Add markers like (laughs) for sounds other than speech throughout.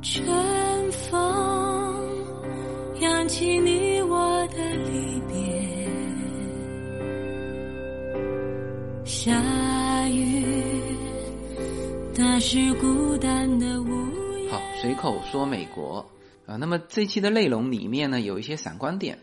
春风扬起你我的离别，下雨打湿孤单的屋檐。好，随口说美国啊。那么这期的内容里面呢，有一些闪光点，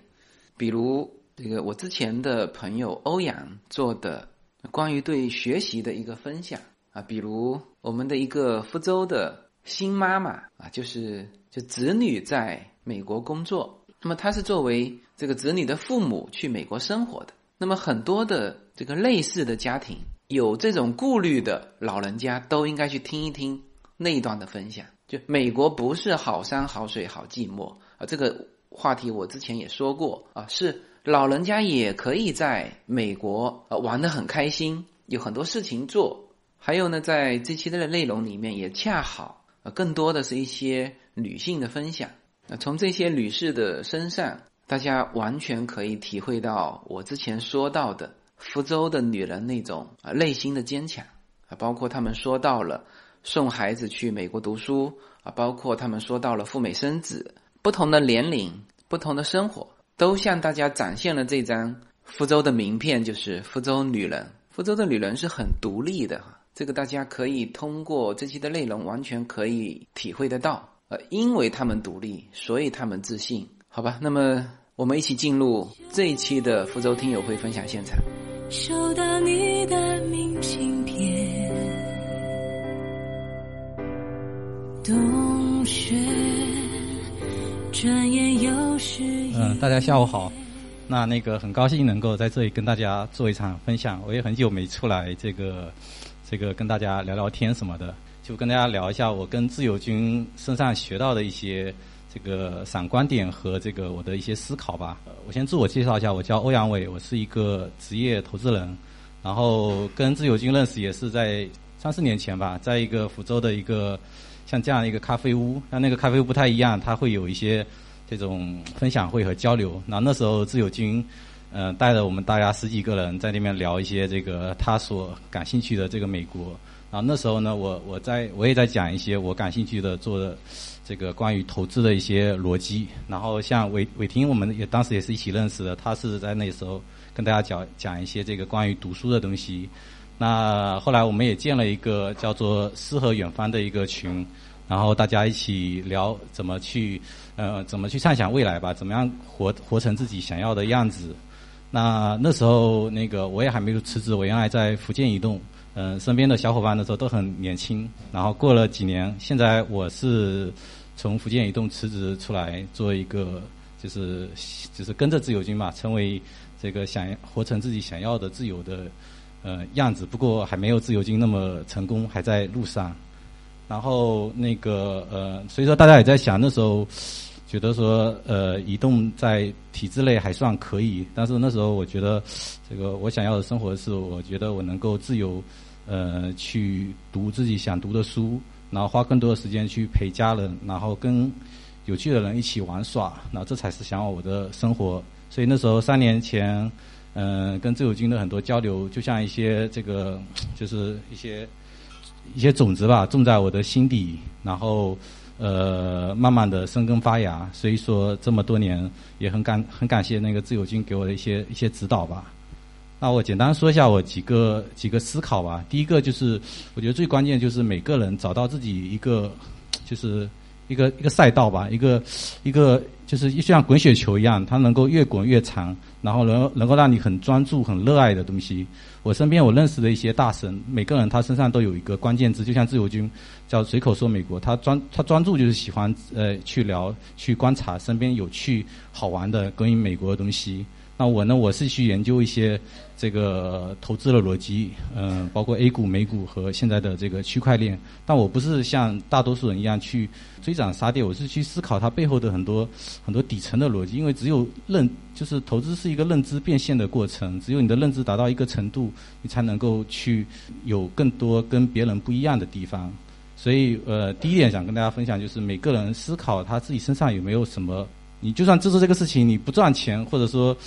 比如这个我之前的朋友欧阳做的关于对学习的一个分享啊，比如我们的一个福州的新妈妈啊，就是就子女在美国工作，那么她是作为这个子女的父母去美国生活的。那么很多的这个类似的家庭有这种顾虑的老人家，都应该去听一听那一段的分享。就美国不是好山好水好寂寞啊，这个话题我之前也说过啊，是老人家也可以在美国呃玩得很开心，有很多事情做。还有呢，在这期的内容里面也恰好呃更多的是一些女性的分享。那从这些女士的身上，大家完全可以体会到我之前说到的福州的女人那种啊内心的坚强啊，包括他们说到了送孩子去美国读书啊，包括他们说到了赴美生子，不同的年龄、不同的生活，都向大家展现了这张福州的名片，就是福州女人。福州的女人是很独立的，这个大家可以通过这期的内容完全可以体会得到。呃，因为他们独立，所以他们自信。好吧，那么我们一起进入这一期的福州听友会分享现场。收到你的明信片，冬雪转眼又是一嗯，大家下午好。那那个很高兴能够在这里跟大家做一场分享。我也很久没出来这个这个跟大家聊聊天什么的，就跟大家聊一下我跟自由军身上学到的一些这个闪光点和这个我的一些思考吧。我先自我介绍一下，我叫欧阳伟，我是一个职业投资人，然后跟自由军认识也是在三四年前吧，在一个福州的一个像这样一个咖啡屋，但那个咖啡屋不太一样，它会有一些。这种分享会和交流。那那时候自由军，呃，带着我们大家十几个人在那边聊一些这个他所感兴趣的这个美国。然后那时候呢，我我在我也在讲一些我感兴趣的做的这个关于投资的一些逻辑。然后像伟伟霆，我们也当时也是一起认识的，他是在那时候跟大家讲讲一些这个关于读书的东西。那后来我们也建了一个叫做“诗和远方”的一个群。然后大家一起聊怎么去，呃，怎么去畅想未来吧，怎么样活活成自己想要的样子。那那时候那个我也还没有辞职，我原来在福建移动，嗯、身边的小伙伴的时候都很年轻。然后过了几年，现在我是从福建移动辞职出来，做一个就是就是跟着自由军嘛，成为这个想活成自己想要的自由的呃样子。不过还没有自由军那么成功，还在路上。然后那个呃，所以说大家也在想，那时候觉得说呃，移动在体制内还算可以，但是那时候我觉得这个我想要的生活是，我觉得我能够自由呃去读自己想读的书，然后花更多的时间去陪家人，然后跟有趣的人一起玩耍，然后这才是想要我的生活。所以那时候三年前，嗯、跟自由军的很多交流，就像一些这个就是一些。一些种子吧，种在我的心底，然后呃，慢慢的生根发芽。所以说这么多年，也很感很感谢那个自由军给我的一些一些指导吧。那我简单说一下我几个几个思考吧。第一个就是，我觉得最关键就是每个人找到自己一个，就是一个一个赛道吧，一个一个就是就像滚雪球一样，它能够越滚越长，然后能能够让你很专注、很热爱的东西。我身边我认识的一些大神，每个人他身上都有一个关键字，就像自由军叫随口说美国，他专他专注就是喜欢呃去聊、去观察身边有趣好玩的关于美国的东西。那我呢，我是去研究一些这个投资的逻辑，嗯、包括 A 股、美股和现在的这个区块链。但我不是像大多数人一样去追涨杀跌，我是去思考它背后的很多很多底层的逻辑。因为只有认，就是投资是一个认知变现的过程，只有你的认知达到一个程度，你才能够去有更多跟别人不一样的地方。所以，呃，第一点想跟大家分享就是每个人思考他自己身上有没有什么，你就算知道这个事情你不赚钱，或者说，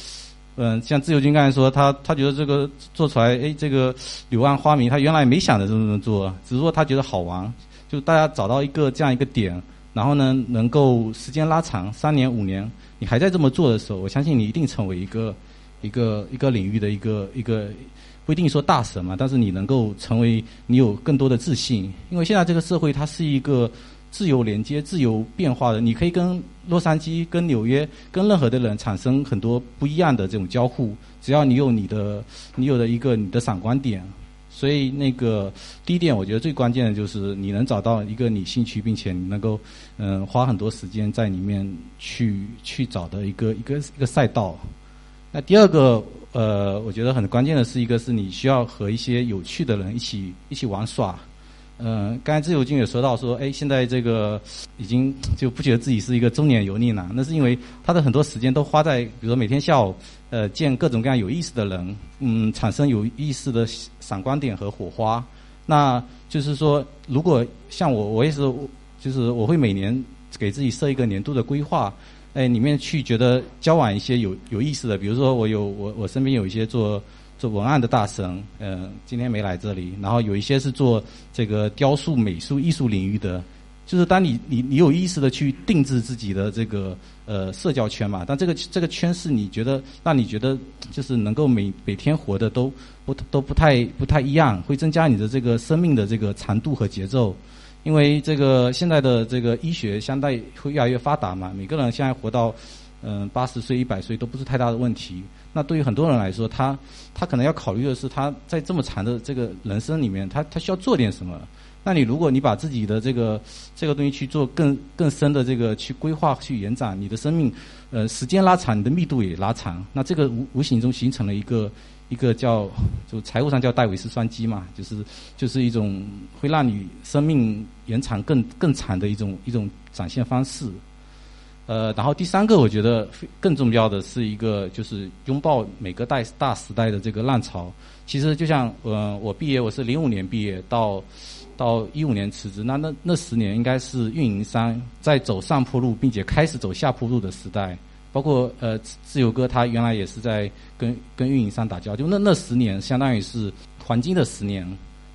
嗯、像自由军刚才说，他他觉得这个做出来，哎，这个柳暗花明，他原来没想着这么做，只是说他觉得好玩，就大家找到一个这样一个点，然后呢，能够时间拉长三年五年，你还在这么做的时候，我相信你一定成为一个一个一个领域的一个一个不一定说大神嘛，但是你能够成为你有更多的自信，因为现在这个社会它是一个自由连接、自由变化的，你可以跟洛杉矶、跟纽约、跟任何的人产生很多不一样的这种交互，只要你有你的你有的一个你的闪光点。所以，那个第一点，我觉得最关键的就是你能找到一个你兴趣，并且你能够嗯花很多时间在里面去去找的一个一个一个赛道。那第二个，呃，我觉得很关键的是一个是你需要和一些有趣的人一起一起玩耍。嗯，刚才自由君也说到说，哎，现在这个已经就不觉得自己是一个中年油腻男，那是因为他的很多时间都花在，比如说每天下午，呃，见各种各样有意思的人，嗯，产生有意思的闪光点和火花。那就是说，如果像我，我也是，就是我会每年给自己设一个年度的规划，哎，里面去觉得交往一些有有意思的，比如说我有我我身边有一些做。做文案的大神，嗯，今天没来这里。然后有一些是做这个雕塑、美术、艺术领域的，就是当你你你有意识的去定制自己的这个呃社交圈嘛，但这个这个圈是你觉得让你觉得就是能够每每天活的都不都不太不太一样，会增加你的这个生命的这个长度和节奏。因为这个现在的这个医学相对会越来越发达嘛，每个人现在活到嗯八十岁、一百岁都不是太大的问题。那对于很多人来说，他他可能要考虑的是，他在这么长的这个人生里面，他他需要做点什么。那你如果你把自己的这个这个东西去做更更深的这个去规划去延展，你的生命呃时间拉长，你的密度也拉长，那这个无无形中形成了一个一个叫就财务上叫戴维斯双击嘛，就是就是一种会让你生命延长更更长的一种一种展现方式。呃，然后第三个，我觉得更重要的是一个，就是拥抱每个代大时代的这个浪潮。其实就像呃，我毕业我是零五年毕业，到到一五年辞职，那那那十年应该是运营商在走上坡路，并且开始走下坡路的时代。包括呃，自由哥他原来也是在跟跟运营商打交道，就那那十年相当于是黄金的十年。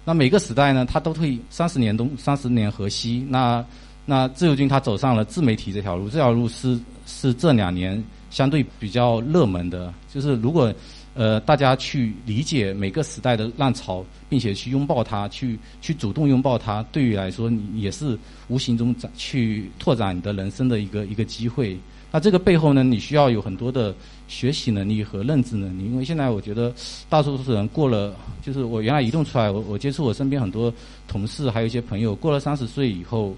那每个时代呢，他都会三十年东三十年河西。那那自由军他走上了自媒体这条路，这条路是是这两年相对比较热门的。就是如果呃大家去理解每个时代的浪潮，并且去拥抱它，去去主动拥抱它，对于来说你也是无形中展去拓展你的人生的一个一个机会。那这个背后呢，你需要有很多的学习能力和认知能力，因为现在我觉得大多数人过了，就是我原来移动出来，我我接触我身边很多同事，还有一些朋友，过了三十岁以后。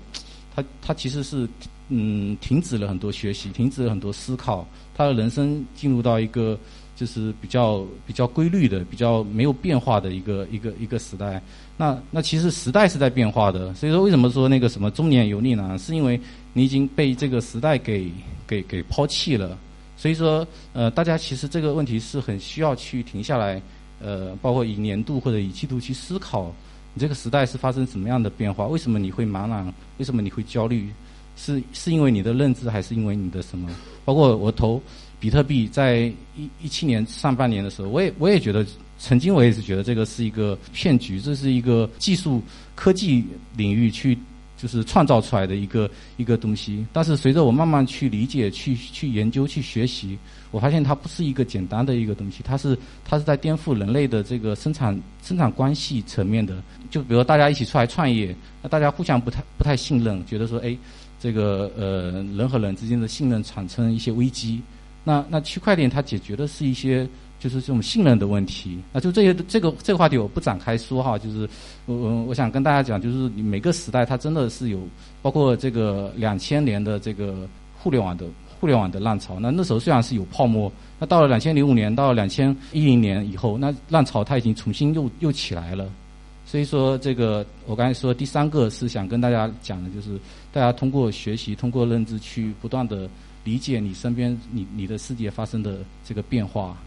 他他其实是嗯停止了很多学习，停止了很多思考，他的人生进入到一个就是比较比较规律的、比较没有变化的一个一个一个时代。那那其实时代是在变化的，所以说为什么说那个什么中年油腻呢？是因为你已经被这个时代给给给抛弃了。所以说呃，大家其实这个问题是很需要去停下来，呃，包括以年度或者以季度去思考。你这个时代是发生什么样的变化？为什么你会茫然？为什么你会焦虑？是是因为你的认知，还是因为你的什么？包括我投比特币，在一一七年上半年的时候，我也我也觉得，曾经我也是觉得这个是一个骗局，这是一个技术科技领域去。就是创造出来的一个一个东西，但是随着我慢慢去理解、去去研究、去学习，我发现它不是一个简单的一个东西，它是它是在颠覆人类的这个生产生产关系层面的。就比如大家一起出来创业，那大家互相不太不太信任，觉得说，哎，这个呃人和人之间的信任产生一些危机。那那区块链它解决的是一些。就是这种信任的问题，那就这些这个这个话题我不展开说哈，就是我我我想跟大家讲，就是每个时代它真的是有，包括这个两千年的这个互联网的互联网的浪潮，那那时候虽然是有泡沫，那到了两千零五年到两千一零年以后，那浪潮它已经重新又又起来了，所以说这个我刚才说第三个是想跟大家讲的，就是大家通过学习，通过认知去不断的理解你身边你你的世界发生的这个变化。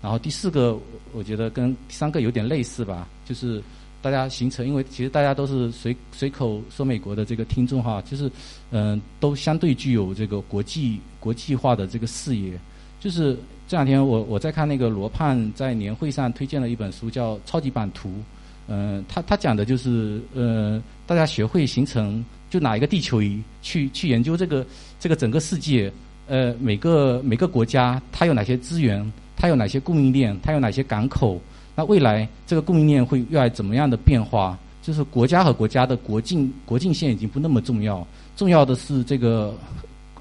然后第四个，我觉得跟第三个有点类似吧，就是大家形成，因为其实大家都是随随口说美国的这个听众哈，就是嗯，都相对具有这个国际国际化的这个视野。就是这两天我我在看那个罗胖在年会上推荐了一本书，叫《超级版图》。嗯，他他讲的就是呃，大家学会形成。就拿一个地球仪去去研究这个这个整个世界，呃，每个每个国家它有哪些资源，它有哪些供应链，它有哪些港口，那未来这个供应链会越来怎么样的变化？就是国家和国家的国境国境线已经不那么重要，重要的是这个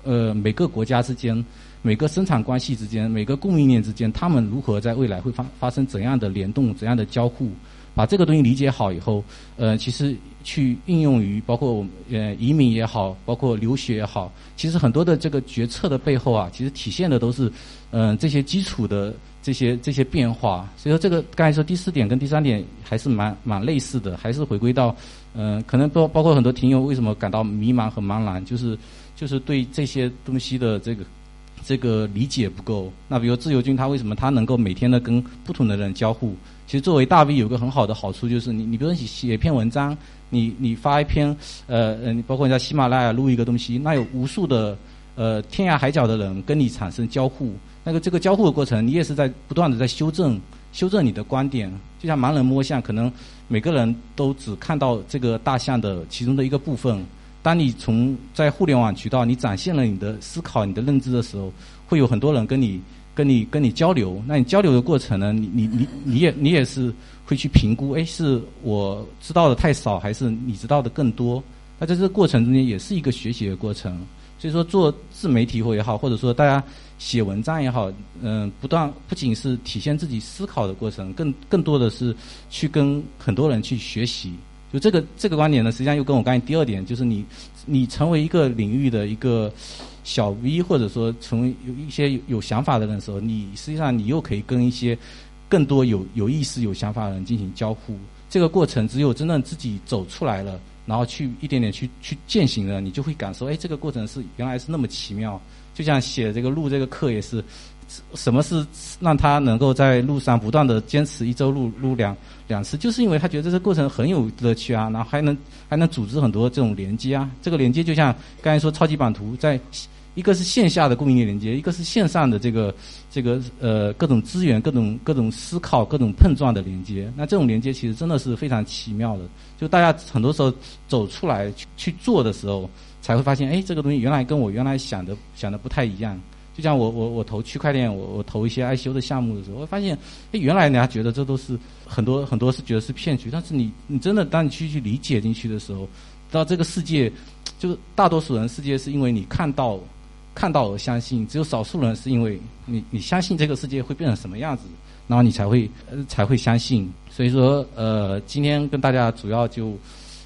呃每个国家之间。每个生产关系之间，每个供应链之间，他们如何在未来会发发生怎样的联动、怎样的交互？把这个东西理解好以后，呃，其实去应用于包括我呃移民也好，包括留学也好，其实很多的这个决策的背后啊，其实体现的都是嗯这些基础的这些这些变化。所以说，这个刚才说第四点跟第三点还是蛮蛮类似的，还是回归到嗯，可能包包括很多听友为什么感到迷茫和茫然，就是就是对这些东西的这个。这个理解不够。那比如自由军，他为什么他能够每天的跟不同的人交互？其实作为大 V 有个很好的好处，就是你你比如说你写一篇文章，你你发一篇呃呃，包括你在喜马拉雅录一个东西，那有无数的呃天涯海角的人跟你产生交互。那个这个交互的过程，你也是在不断的在修正修正你的观点。就像盲人摸象，可能每个人都只看到这个大象的其中的一个部分。当你从在互联网渠道你展现了你的思考、你的认知的时候，会有很多人跟你、跟你、跟你交流。那你交流的过程呢？你、你、你、你也、你也是会去评估，哎，是我知道的太少，还是你知道的更多？那在这个过程中间，也是一个学习的过程。所以说，做自媒体或也好，或者说大家写文章也好，嗯，不断不仅是体现自己思考的过程，更更多的是去跟很多人去学习。就这个这个观点呢，实际上又跟我刚才第二点，就是你你成为一个领域的一个小 V，或者说成为有一些有想法的人的时候，你实际上你又可以跟一些更多有有意思、有想法的人进行交互。这个过程只有真正自己走出来了，然后去一点点去去践行了，你就会感受，哎，这个过程是原来是那么奇妙。就像写这个录这个课也是。什么是让他能够在路上不断的坚持一周录录两两次？就是因为他觉得这个过程很有乐趣啊，然后还能还能组织很多这种连接啊。这个连接就像刚才说超级版图，在一个是线下的供应链连接，一个是线上的这个这个呃各种资源、各种各种思考、各种碰撞的连接。那这种连接其实真的是非常奇妙的。就大家很多时候走出来去去做的时候，才会发现，哎，这个东西原来跟我原来想的想的不太一样。就像我我我投区块链，我我投一些爱修的项目的时候，我发现，哎，原来人家觉得这都是很多很多是觉得是骗局，但是你你真的当你去去理解进去的时候，到这个世界，就是大多数人世界是因为你看到看到而相信，只有少数人是因为你你相信这个世界会变成什么样子，然后你才会呃才会相信。所以说呃，今天跟大家主要就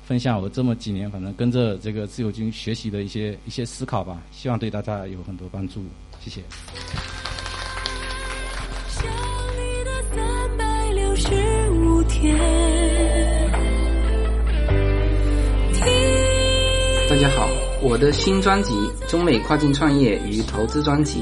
分享我这么几年反正跟着这个自由军学习的一些一些思考吧，希望对大家有很多帮助。谢谢。大家好，我的新专辑《中美跨境创业与投资专辑》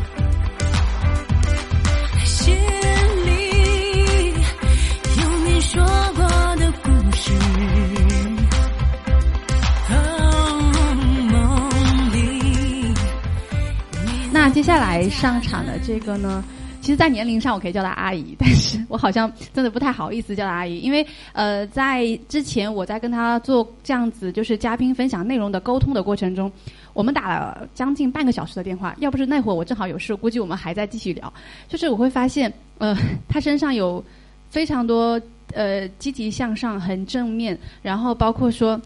下来上场的这个呢，其实，在年龄上我可以叫她阿姨，但是我好像真的不太好意思叫她阿姨，因为呃，在之前我在跟她做这样子就是嘉宾分享内容的沟通的过程中，我们打了将近半个小时的电话，要不是那会儿我正好有事，估计我们还在继续聊。就是我会发现，呃，她身上有非常多呃积极向上、很正面，然后包括说。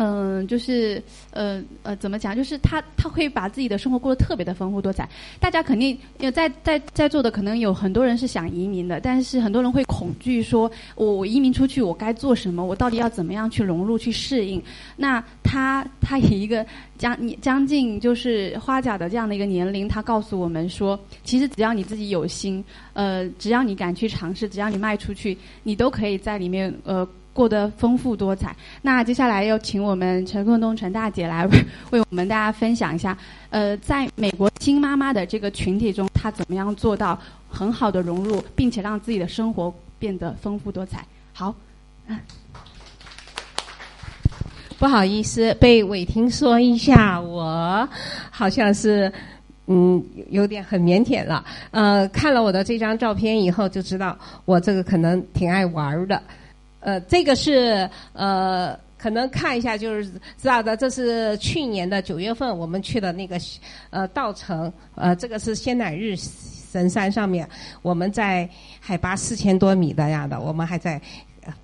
嗯，就是呃呃，怎么讲？就是他他会把自己的生活过得特别的丰富多彩。大家肯定有在在在座的，可能有很多人是想移民的，但是很多人会恐惧说，我我移民出去，我该做什么？我到底要怎么样去融入、去适应？那他他以一个将将近就是花甲的这样的一个年龄，他告诉我们说，其实只要你自己有心，呃，只要你敢去尝试，只要你迈出去，你都可以在里面呃。过得丰富多彩。那接下来要请我们陈凤东陈大姐来 (laughs) 为我们大家分享一下，呃，在美国新妈妈的这个群体中，她怎么样做到很好的融入，并且让自己的生活变得丰富多彩。好，(laughs) 不好意思，被伟霆说一下，我好像是嗯有点很腼腆了。呃，看了我的这张照片以后，就知道我这个可能挺爱玩的。呃，这个是呃，可能看一下就是知道的。这是去年的九月份我们去的那个呃稻城，呃，这个是仙乃日神山上面，我们在海拔四千多米的样的，我们还在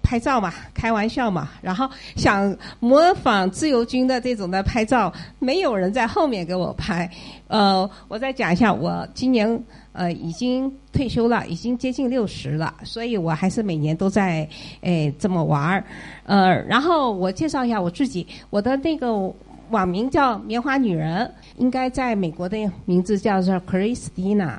拍照嘛，开玩笑嘛。然后想模仿自由军的这种的拍照，没有人在后面给我拍。呃，我再讲一下，我今年。呃，已经退休了，已经接近六十了，所以我还是每年都在诶这么玩儿。呃，然后我介绍一下我自己，我的那个网名叫棉花女人，应该在美国的名字叫做 Christina。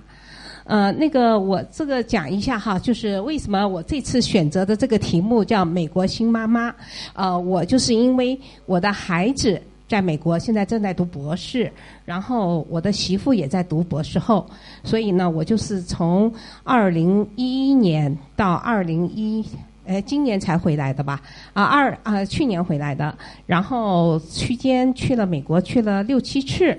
呃，那个我这个讲一下哈，就是为什么我这次选择的这个题目叫美国新妈妈。呃，我就是因为我的孩子。在美国，现在正在读博士，然后我的媳妇也在读博士后，所以呢，我就是从二零一一年到二零一，呃，今年才回来的吧？啊，二啊，去年回来的，然后期间去了美国，去了六七次，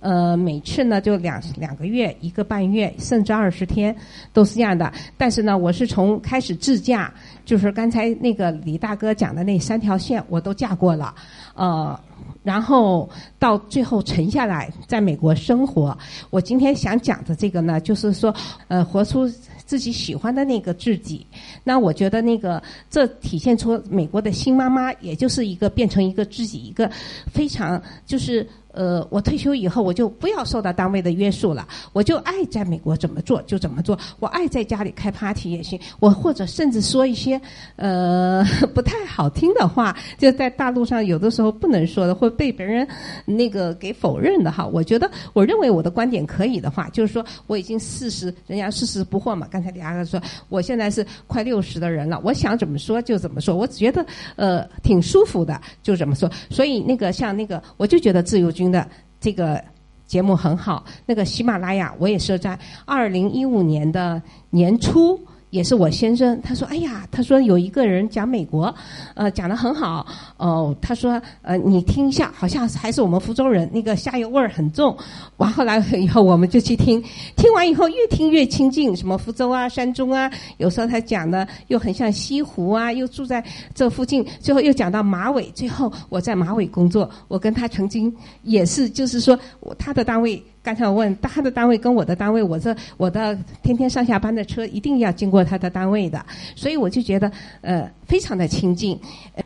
呃，每次呢就两两个月、一个半月，甚至二十天，都是这样的。但是呢，我是从开始自驾，就是刚才那个李大哥讲的那三条线，我都驾过了，呃。然后到最后沉下来，在美国生活。我今天想讲的这个呢，就是说，呃，活出自己喜欢的那个自己。那我觉得那个，这体现出美国的新妈妈，也就是一个变成一个自己，一个非常就是。呃，我退休以后，我就不要受到单位的约束了，我就爱在美国怎么做就怎么做，我爱在家里开 party 也行，我或者甚至说一些呃不太好听的话，就在大陆上有的时候不能说的，会被别人那个给否认的哈。我觉得，我认为我的观点可以的话，就是说我已经四十，人家四十不惑嘛。刚才李阿哥说，我现在是快六十的人了，我想怎么说就怎么说，我觉得呃挺舒服的，就怎么说。所以那个像那个，我就觉得自由。军的这个节目很好，那个喜马拉雅我也是在二零一五年的年初。也是我先生，他说：“哎呀，他说有一个人讲美国，呃，讲得很好。哦，他说，呃，你听一下，好像还是我们福州人，那个下油味儿很重。完后来以后，我们就去听，听完以后越听越亲近，什么福州啊、山中啊，有时候他讲的又很像西湖啊，又住在这附近。最后又讲到马尾，最后我在马尾工作，我跟他曾经也是，就是说他的单位。”刚才我问他的单位跟我的单位，我这我的天天上下班的车一定要经过他的单位的，所以我就觉得呃非常的亲近。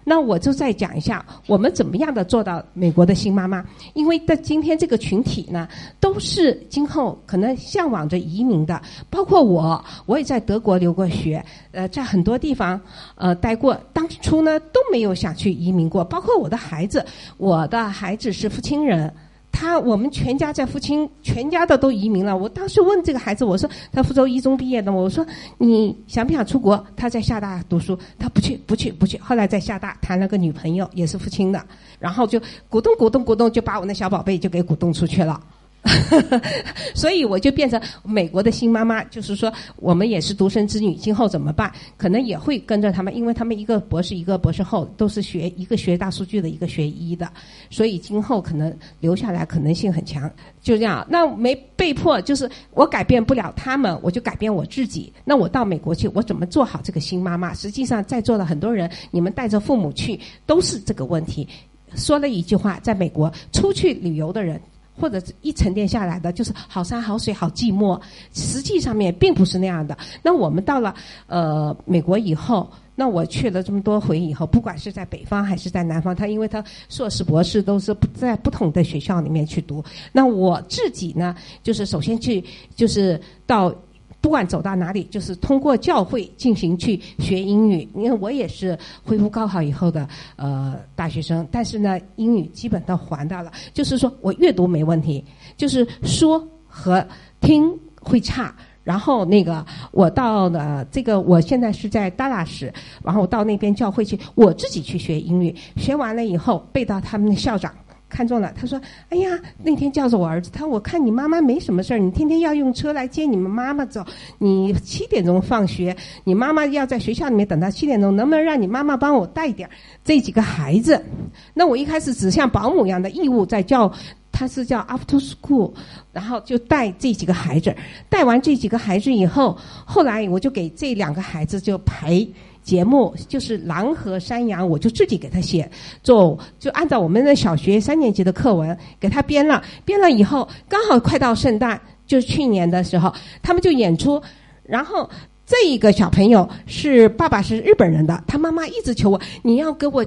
那我就再讲一下，我们怎么样的做到美国的新妈妈？因为在今天这个群体呢，都是今后可能向往着移民的，包括我，我也在德国留过学，呃，在很多地方呃待过，当初呢都没有想去移民过，包括我的孩子，我的孩子是福清人。他我们全家在福清，全家的都移民了。我当时问这个孩子，我说他福州一中毕业的，我说你想不想出国？他在厦大读书，他不去，不去，不去。后来在厦大谈了个女朋友，也是福清的，然后就鼓动鼓动鼓动，就把我那小宝贝就给鼓动出去了。(laughs) 所以我就变成美国的新妈妈，就是说我们也是独生子女，今后怎么办？可能也会跟着他们，因为他们一个博士，一个博士后，都是学一个学大数据的，一个学医的，所以今后可能留下来可能性很强。就这样，那没被迫，就是我改变不了他们，我就改变我自己。那我到美国去，我怎么做好这个新妈妈？实际上，在座的很多人，你们带着父母去，都是这个问题。说了一句话，在美国出去旅游的人。或者一沉淀下来的就是好山好水好寂寞，实际上面并不是那样的。那我们到了呃美国以后，那我去了这么多回以后，不管是在北方还是在南方，他因为他硕士博士都是不在不同的学校里面去读。那我自己呢，就是首先去就是到。不管走到哪里，就是通过教会进行去学英语。因为我也是恢复高考以后的呃大学生，但是呢，英语基本都还到了。就是说我阅读没问题，就是说和听会差。然后那个我到了这个，我现在是在达拉市，然后到那边教会去，我自己去学英语。学完了以后，背到他们的校长。看中了，他说：“哎呀，那天叫着我儿子，他说我看你妈妈没什么事儿，你天天要用车来接你们妈妈走，你七点钟放学，你妈妈要在学校里面等到七点钟，能不能让你妈妈帮我带点儿这几个孩子？那我一开始只像保姆一样的义务在叫，他是叫 after school，然后就带这几个孩子，带完这几个孩子以后，后来我就给这两个孩子就排。”节目就是狼和山羊，我就自己给他写，做就按照我们的小学三年级的课文给他编了。编了以后，刚好快到圣诞，就是去年的时候，他们就演出。然后这一个小朋友是爸爸是日本人的，他妈妈一直求我，你要给我。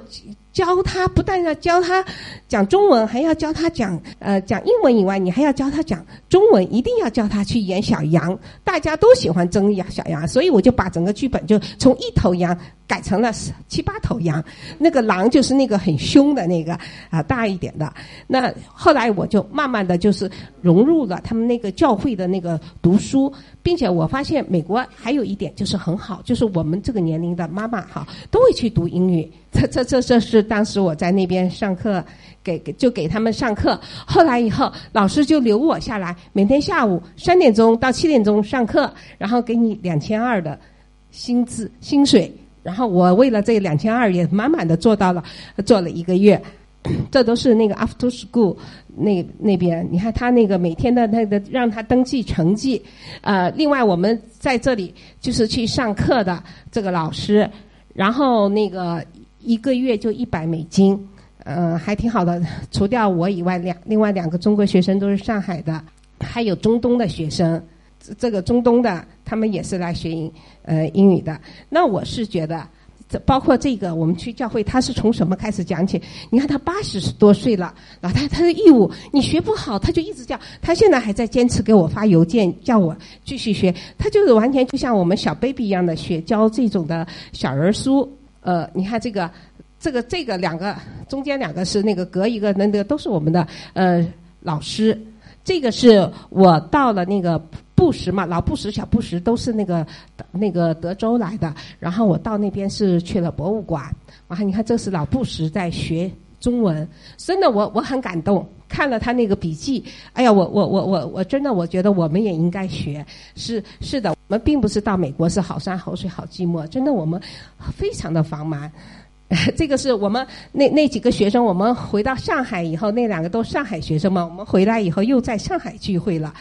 教他不但要教他讲中文，还要教他讲呃讲英文以外，你还要教他讲中文，一定要教他去演小羊。大家都喜欢争养小羊，所以我就把整个剧本就从一头羊改成了七八头羊。那个狼就是那个很凶的那个啊大一点的。那后来我就慢慢的就是融入了他们那个教会的那个读书，并且我发现美国还有一点就是很好，就是我们这个年龄的妈妈哈都会去读英语。这这这这是当时我在那边上课，给就给他们上课。后来以后，老师就留我下来，每天下午三点钟到七点钟上课，然后给你两千二的薪资薪水。然后我为了这两千二，也满满的做到了，做了一个月。(clears throat) 这都是那个 after school 那那边，你看他那个每天的那个让他登记成绩。呃，另外我们在这里就是去上课的这个老师，然后那个。一个月就一百美金，嗯，还挺好的。除掉我以外，两另外两个中国学生都是上海的，还有中东的学生。这个中东的他们也是来学英呃英语的。那我是觉得，包括这个我们去教会，他是从什么开始讲起？你看他八十多岁了，老太太的义务，你学不好，他就一直叫。他现在还在坚持给我发邮件，叫我继续学。他就是完全就像我们小 baby 一样的学教这种的小人书。呃，你看这个，这个这个两个中间两个是那个隔一个，那个都是我们的呃老师。这个是我到了那个布什嘛，老布什、小布什都是那个那个德州来的。然后我到那边是去了博物馆。然后你看，这是老布什在学中文，真的我我很感动。看了他那个笔记，哎呀，我我我我我真的我觉得我们也应该学。是是的，我们并不是到美国是好山好水好寂寞，真的我们非常的繁忙。(laughs) 这个是我们那那几个学生，我们回到上海以后，那两个都上海学生嘛，我们回来以后又在上海聚会了，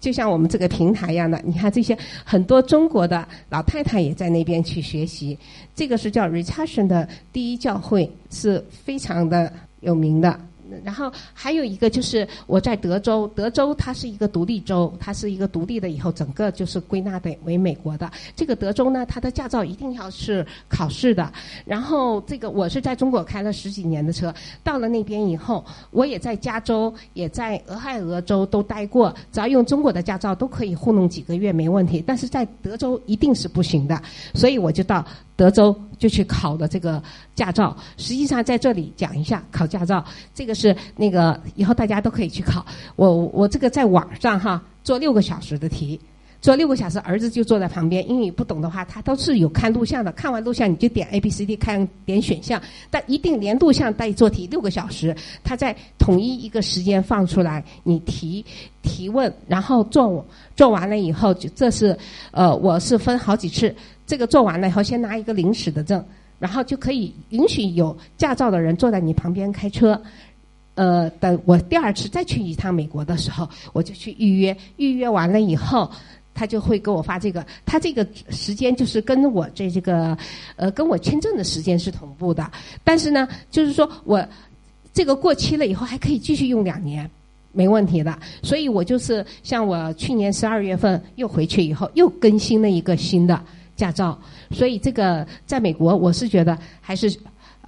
就像我们这个平台一样的。你看这些很多中国的老太太也在那边去学习，这个是叫 r e c a s i o n 的第一教会，是非常的有名的。然后还有一个就是我在德州，德州它是一个独立州，它是一个独立的，以后整个就是归纳的为美国的。这个德州呢，它的驾照一定要是考试的。然后这个我是在中国开了十几年的车，到了那边以后，我也在加州，也在俄亥俄州都待过，只要用中国的驾照都可以糊弄几个月没问题。但是在德州一定是不行的，所以我就到。德州就去考的这个驾照，实际上在这里讲一下考驾照，这个是那个以后大家都可以去考。我我这个在网上哈做六个小时的题，做六个小时，儿子就坐在旁边，英语不懂的话，他都是有看录像的，看完录像你就点 A B C D 看点选项，但一定连录像带做题六个小时，他在统一一个时间放出来，你提提问，然后做做完了以后，就这是呃我是分好几次。这个做完了以后，先拿一个临时的证，然后就可以允许有驾照的人坐在你旁边开车。呃，等我第二次再去一趟美国的时候，我就去预约。预约完了以后，他就会给我发这个。他这个时间就是跟我这这个呃跟我签证的时间是同步的。但是呢，就是说我这个过期了以后还可以继续用两年，没问题的。所以我就是像我去年十二月份又回去以后，又更新了一个新的。驾照，所以这个在美国我是觉得还是。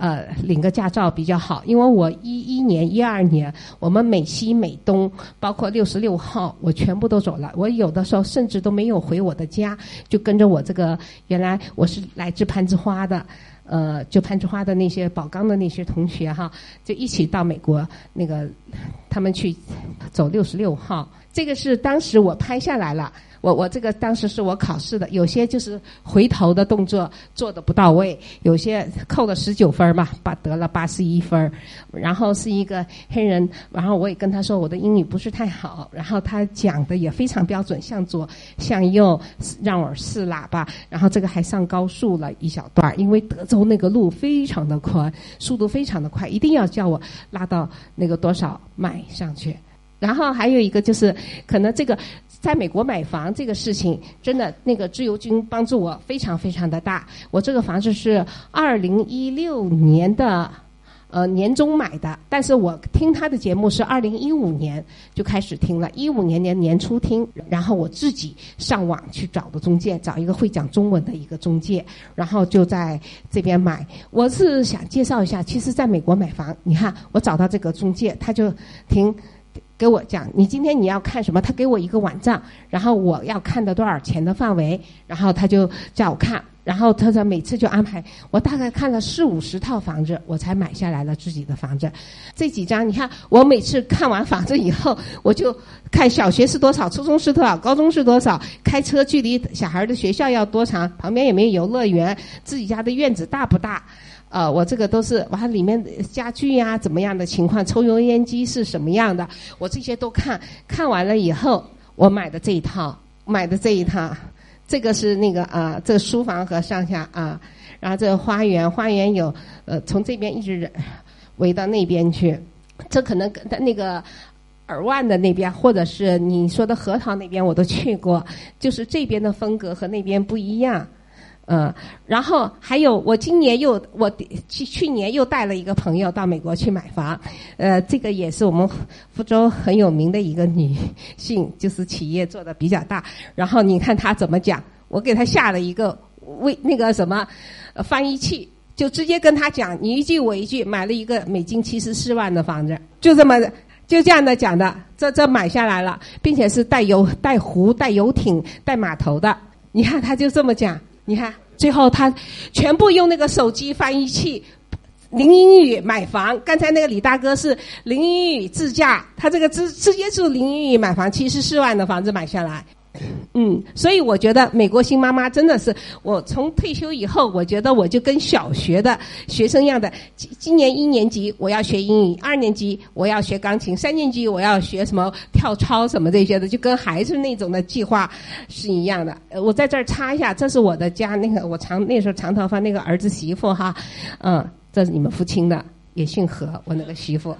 呃，领个驾照比较好，因为我一一年、一二年，我们美西美东，包括六十六号，我全部都走了。我有的时候甚至都没有回我的家，就跟着我这个原来我是来自攀枝花的，呃，就攀枝花的那些宝钢的那些同学哈，就一起到美国那个他们去走六十六号。这个是当时我拍下来了。我我这个当时是我考试的，有些就是回头的动作做的不到位，有些扣了十九分嘛，把得了八十一分。然后是一个黑人，然后我也跟他说我的英语不是太好，然后他讲的也非常标准，向左向右，让我试喇叭，然后这个还上高速了一小段，因为德州那个路非常的宽，速度非常的快，一定要叫我拉到那个多少迈上去。然后还有一个就是，可能这个在美国买房这个事情，真的那个自由军帮助我非常非常的大。我这个房子是二零一六年的呃年中买的，但是我听他的节目是二零一五年就开始听了，一五年年年初听，然后我自己上网去找的中介，找一个会讲中文的一个中介，然后就在这边买。我是想介绍一下，其实在美国买房，你看我找到这个中介，他就听。给我讲，你今天你要看什么？他给我一个网站，然后我要看到多少钱的范围，然后他就叫我看，然后他说每次就安排我大概看了四五十套房子，我才买下来了自己的房子。这几张你看，我每次看完房子以后，我就看小学是多少，初中是多少，高中是多少，开车距离小孩的学校要多长，旁边有没有游乐园，自己家的院子大不大。呃，我这个都是完里面家具呀，怎么样的情况？抽油烟机是什么样的？我这些都看看完了以后，我买的这一套，买的这一套，这个是那个啊，这个书房和上下啊，然后这个花园，花园有呃，从这边一直围到那边去，这可能跟那个耳湾的那边，或者是你说的核桃那边，我都去过，就是这边的风格和那边不一样。嗯，然后还有，我今年又我去去年又带了一个朋友到美国去买房，呃，这个也是我们福州很有名的一个女性，就是企业做的比较大。然后你看她怎么讲，我给她下了一个微那个什么翻译器，就直接跟她讲，你一句我一句，买了一个美金七十四万的房子，就这么就这样的讲的，这这买下来了，并且是带游带湖带游艇带码头的，你看他就这么讲。你看，最后他全部用那个手机翻译器，零英语买房。刚才那个李大哥是零英语自驾，他这个直直接就零英语买房，七十四万的房子买下来。嗯，所以我觉得美国新妈妈真的是，我从退休以后，我觉得我就跟小学的学生一样的。今今年一年级我要学英语，二年级我要学钢琴，三年级我要学什么跳操什么这些的，就跟孩子那种的计划是一样的。我在这儿插一下，这是我的家那个我长那时候长头发那个儿子媳妇哈，嗯，这是你们父亲的，也姓何，我那个媳妇。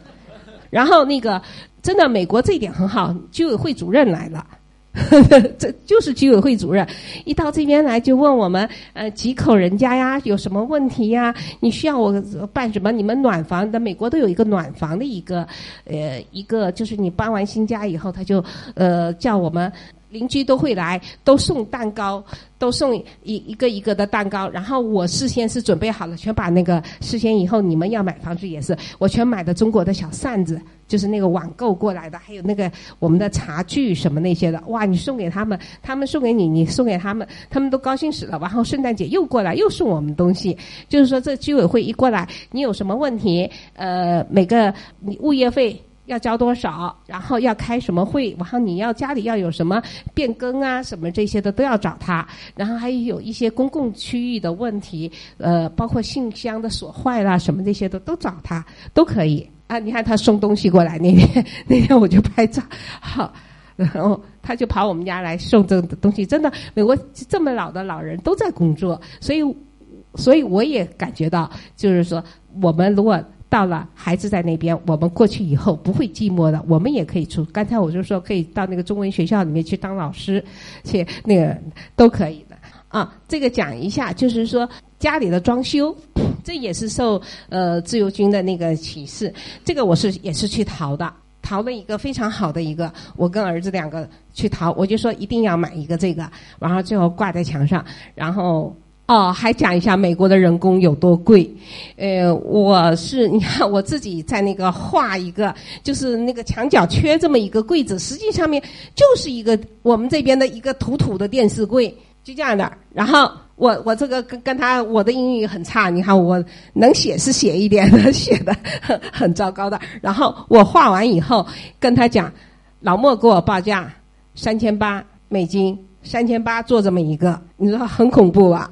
然后那个真的美国这一点很好，居委会主任来了。(laughs) 这就是居委会主任，一到这边来就问我们，呃，几口人家呀，有什么问题呀？你需要我办什么？你们暖房的，美国都有一个暖房的一个，呃，一个就是你搬完新家以后，他就呃叫我们。邻居都会来，都送蛋糕，都送一一个一个的蛋糕。然后我事先是准备好了，全把那个事先以后你们要买房子也是，我全买的中国的小扇子，就是那个网购过来的，还有那个我们的茶具什么那些的。哇，你送给他们，他们送给你，你送给他们，他们都高兴死了。然后圣诞节又过来，又送我们东西。就是说，这居委会一过来，你有什么问题？呃，每个你物业费。要交多少？然后要开什么会？然后你要家里要有什么变更啊，什么这些的都要找他。然后还有一些公共区域的问题，呃，包括信箱的锁坏了什么这些的都找他，都可以啊。你看他送东西过来那天，那天我就拍照，好，然后他就跑我们家来送这个东西。真的，美国这么老的老人都在工作，所以，所以我也感觉到，就是说，我们如果。到了，孩子在那边，我们过去以后不会寂寞的。我们也可以出，刚才我就说可以到那个中文学校里面去当老师，去那个都可以的啊。这个讲一下，就是说家里的装修，这也是受呃自由军的那个启示。这个我是也是去淘的。淘了一个非常好的一个，我跟儿子两个去淘，我就说一定要买一个这个，然后最后挂在墙上，然后哦，还讲一下美国的人工有多贵，呃，我是 (laughs) 你看我自己在那个画一个，就是那个墙角缺这么一个柜子，实际上面就是一个我们这边的一个土土的电视柜，就这样的，然后。我我这个跟跟他我的英语很差，你看我能写是写一点的，写的很很糟糕的。然后我画完以后跟他讲，老莫给我报价三千八美金，三千八做这么一个，你说很恐怖吧？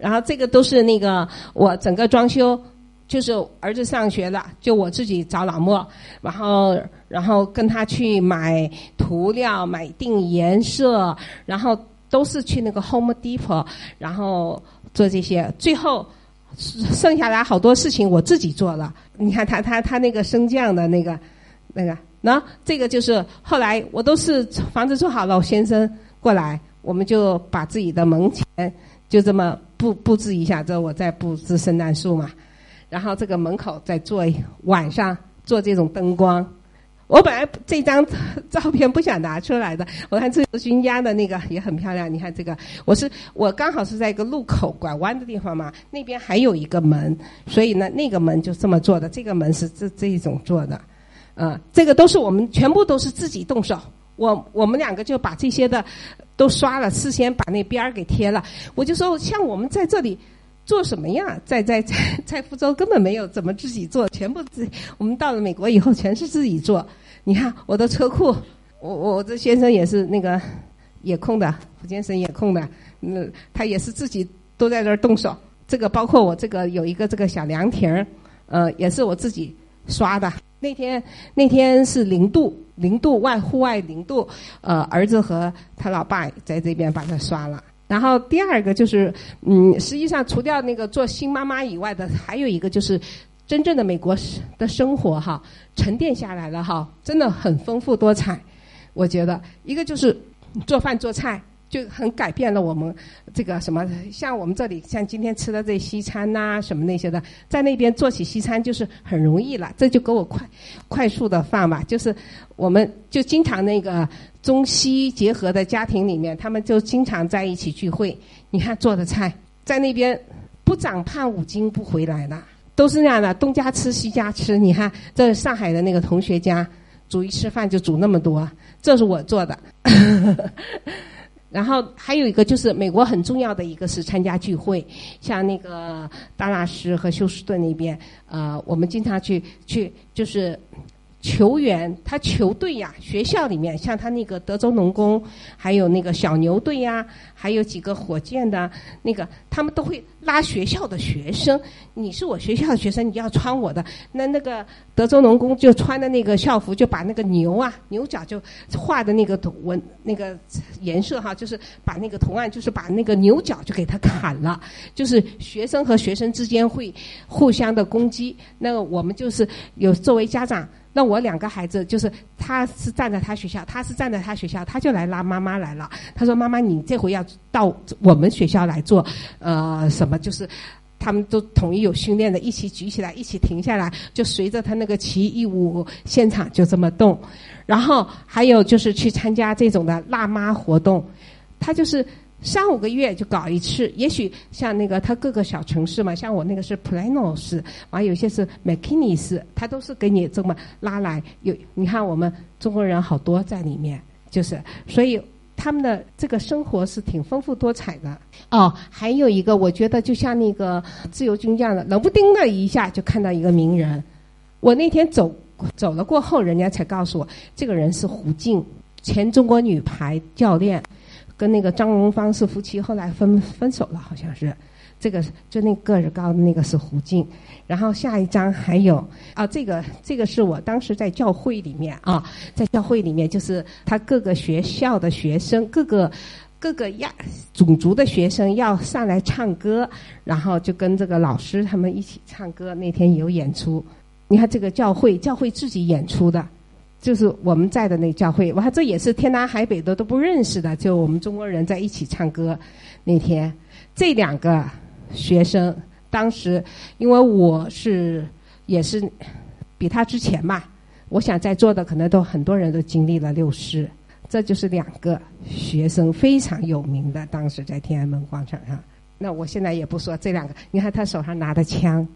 然后这个都是那个我整个装修，就是儿子上学了，就我自己找老莫，然后然后跟他去买涂料、买定颜色，然后。都是去那个 Home Depot，然后做这些，最后剩下来好多事情我自己做了。你看他他他那个升降的那个那个，那这个就是后来我都是房子做好了，我先生过来，我们就把自己的门前就这么布布置一下，之后我再布置圣诞树嘛，然后这个门口再做晚上做这种灯光。我本来这张照片不想拿出来的，我看自由军家的那个也很漂亮。你看这个，我是我刚好是在一个路口拐弯的地方嘛，那边还有一个门，所以呢，那个门就这么做的。这个门是这这一种做的，呃，这个都是我们全部都是自己动手。我我们两个就把这些的都刷了，事先把那边儿给贴了。我就说，像我们在这里。做什么呀？在在在 (laughs) 在福州根本没有怎么自己做，全部自我们到了美国以后全是自己做。你看我的车库，我我这先生也是那个也空的，福建省也空的，嗯，他也是自己都在这儿动手。这个包括我这个有一个这个小凉亭儿，呃，也是我自己刷的。那天那天是零度，零度外户外零度，呃，儿子和他老爸在这边把它刷了。然后第二个就是，嗯，实际上除掉那个做新妈妈以外的，还有一个就是真正的美国的生活哈，沉淀下来了哈，真的很丰富多彩。我觉得一个就是做饭做菜。就很改变了我们这个什么，像我们这里像今天吃的这西餐呐，什么那些的，在那边做起西餐就是很容易了。这就给我快快速的放吧，就是我们就经常那个中西结合的家庭里面，他们就经常在一起聚会。你看做的菜，在那边不长胖五斤不回来的，都是那样的，东家吃西家吃。你看这上海的那个同学家，煮一吃饭就煮那么多，这是我做的。然后还有一个就是美国很重要的一个是参加聚会，像那个达拉斯和休斯顿那边，呃，我们经常去去就是。球员，他球队呀，学校里面像他那个德州农工，还有那个小牛队呀，还有几个火箭的，那个他们都会拉学校的学生。你是我学校的学生，你要穿我的。那那个德州农工就穿的那个校服，就把那个牛啊牛角就画的那个图纹那个颜色哈，就是把那个图案，就是把那个牛角就给他砍了。就是学生和学生之间会互相的攻击。那我们就是有作为家长。那我两个孩子就是，他是站在他学校，他是站在他学校，他就来拉妈妈来了。他说：“妈妈，你这回要到我们学校来做，呃，什么？就是他们都统一有训练的，一起举起来，一起停下来，就随着他那个旗一舞，现场就这么动。然后还有就是去参加这种的辣妈活动，他就是。”三五个月就搞一次，也许像那个他各个小城市嘛，像我那个是 Plano 市，完有些是 McKinney 市，他都是给你这么拉来。有你看我们中国人好多在里面，就是所以他们的这个生活是挺丰富多彩的。哦，还有一个我觉得就像那个自由军这样的，冷不丁的一下就看到一个名人。我那天走走了过后，人家才告诉我，这个人是胡静，前中国女排教练。跟那个张荣芳是夫妻，后来分分手了，好像是。这个就那个子高的那个是胡静，然后下一张还有啊，这个这个是我当时在教会里面啊，在教会里面就是他各个学校的学生，各个各个亚种族的学生要上来唱歌，然后就跟这个老师他们一起唱歌。那天有演出，你看这个教会，教会自己演出的。就是我们在的那教会，哇，这也是天南海北的都不认识的，就我们中国人在一起唱歌。那天，这两个学生当时，因为我是也是比他之前嘛，我想在座的可能都很多人都经历了六四，这就是两个学生非常有名的，当时在天安门广场上。那我现在也不说这两个，你看他手上拿的枪，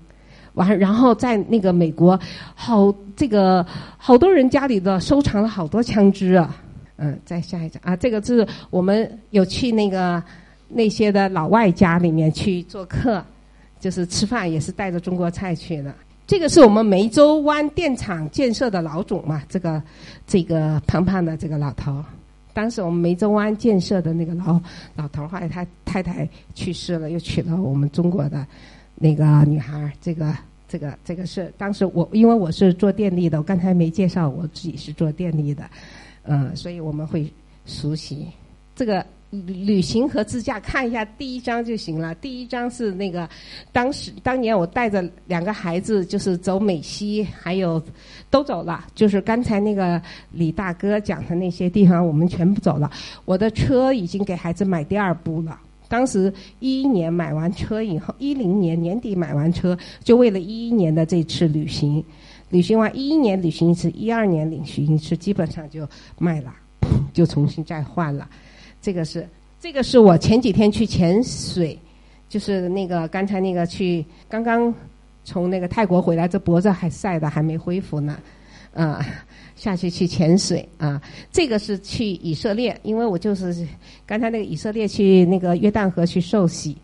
完然后在那个美国，好这个好多人家里的收藏了好多枪支啊。嗯，再下一张啊，这个是我们有去那个那些的老外家里面去做客，就是吃饭也是带着中国菜去的。这个是我们梅州湾电厂建设的老总嘛？这个这个胖胖的这个老头，当时我们梅州湾建设的那个老老头，后来他太太去世了，又娶了我们中国的那个女孩。这个这个这个是当时我因为我是做电力的，我刚才没介绍我自己是做电力的，嗯，所以我们会熟悉这个。旅行和自驾看一下第一张就行了。第一张是那个，当时当年我带着两个孩子，就是走美西，还有都走了。就是刚才那个李大哥讲的那些地方，我们全部走了。我的车已经给孩子买第二部了。当时一一年买完车以后，一零年年底买完车，就为了一一年的这次旅行。旅行完一一年旅行一次，一二年旅行一次，基本上就卖了，(laughs) 就重新再换了。这个是，这个是我前几天去潜水，就是那个刚才那个去刚刚从那个泰国回来，这脖子还晒的还没恢复呢，啊，下去去潜水啊。这个是去以色列，因为我就是刚才那个以色列去那个约旦河去受洗，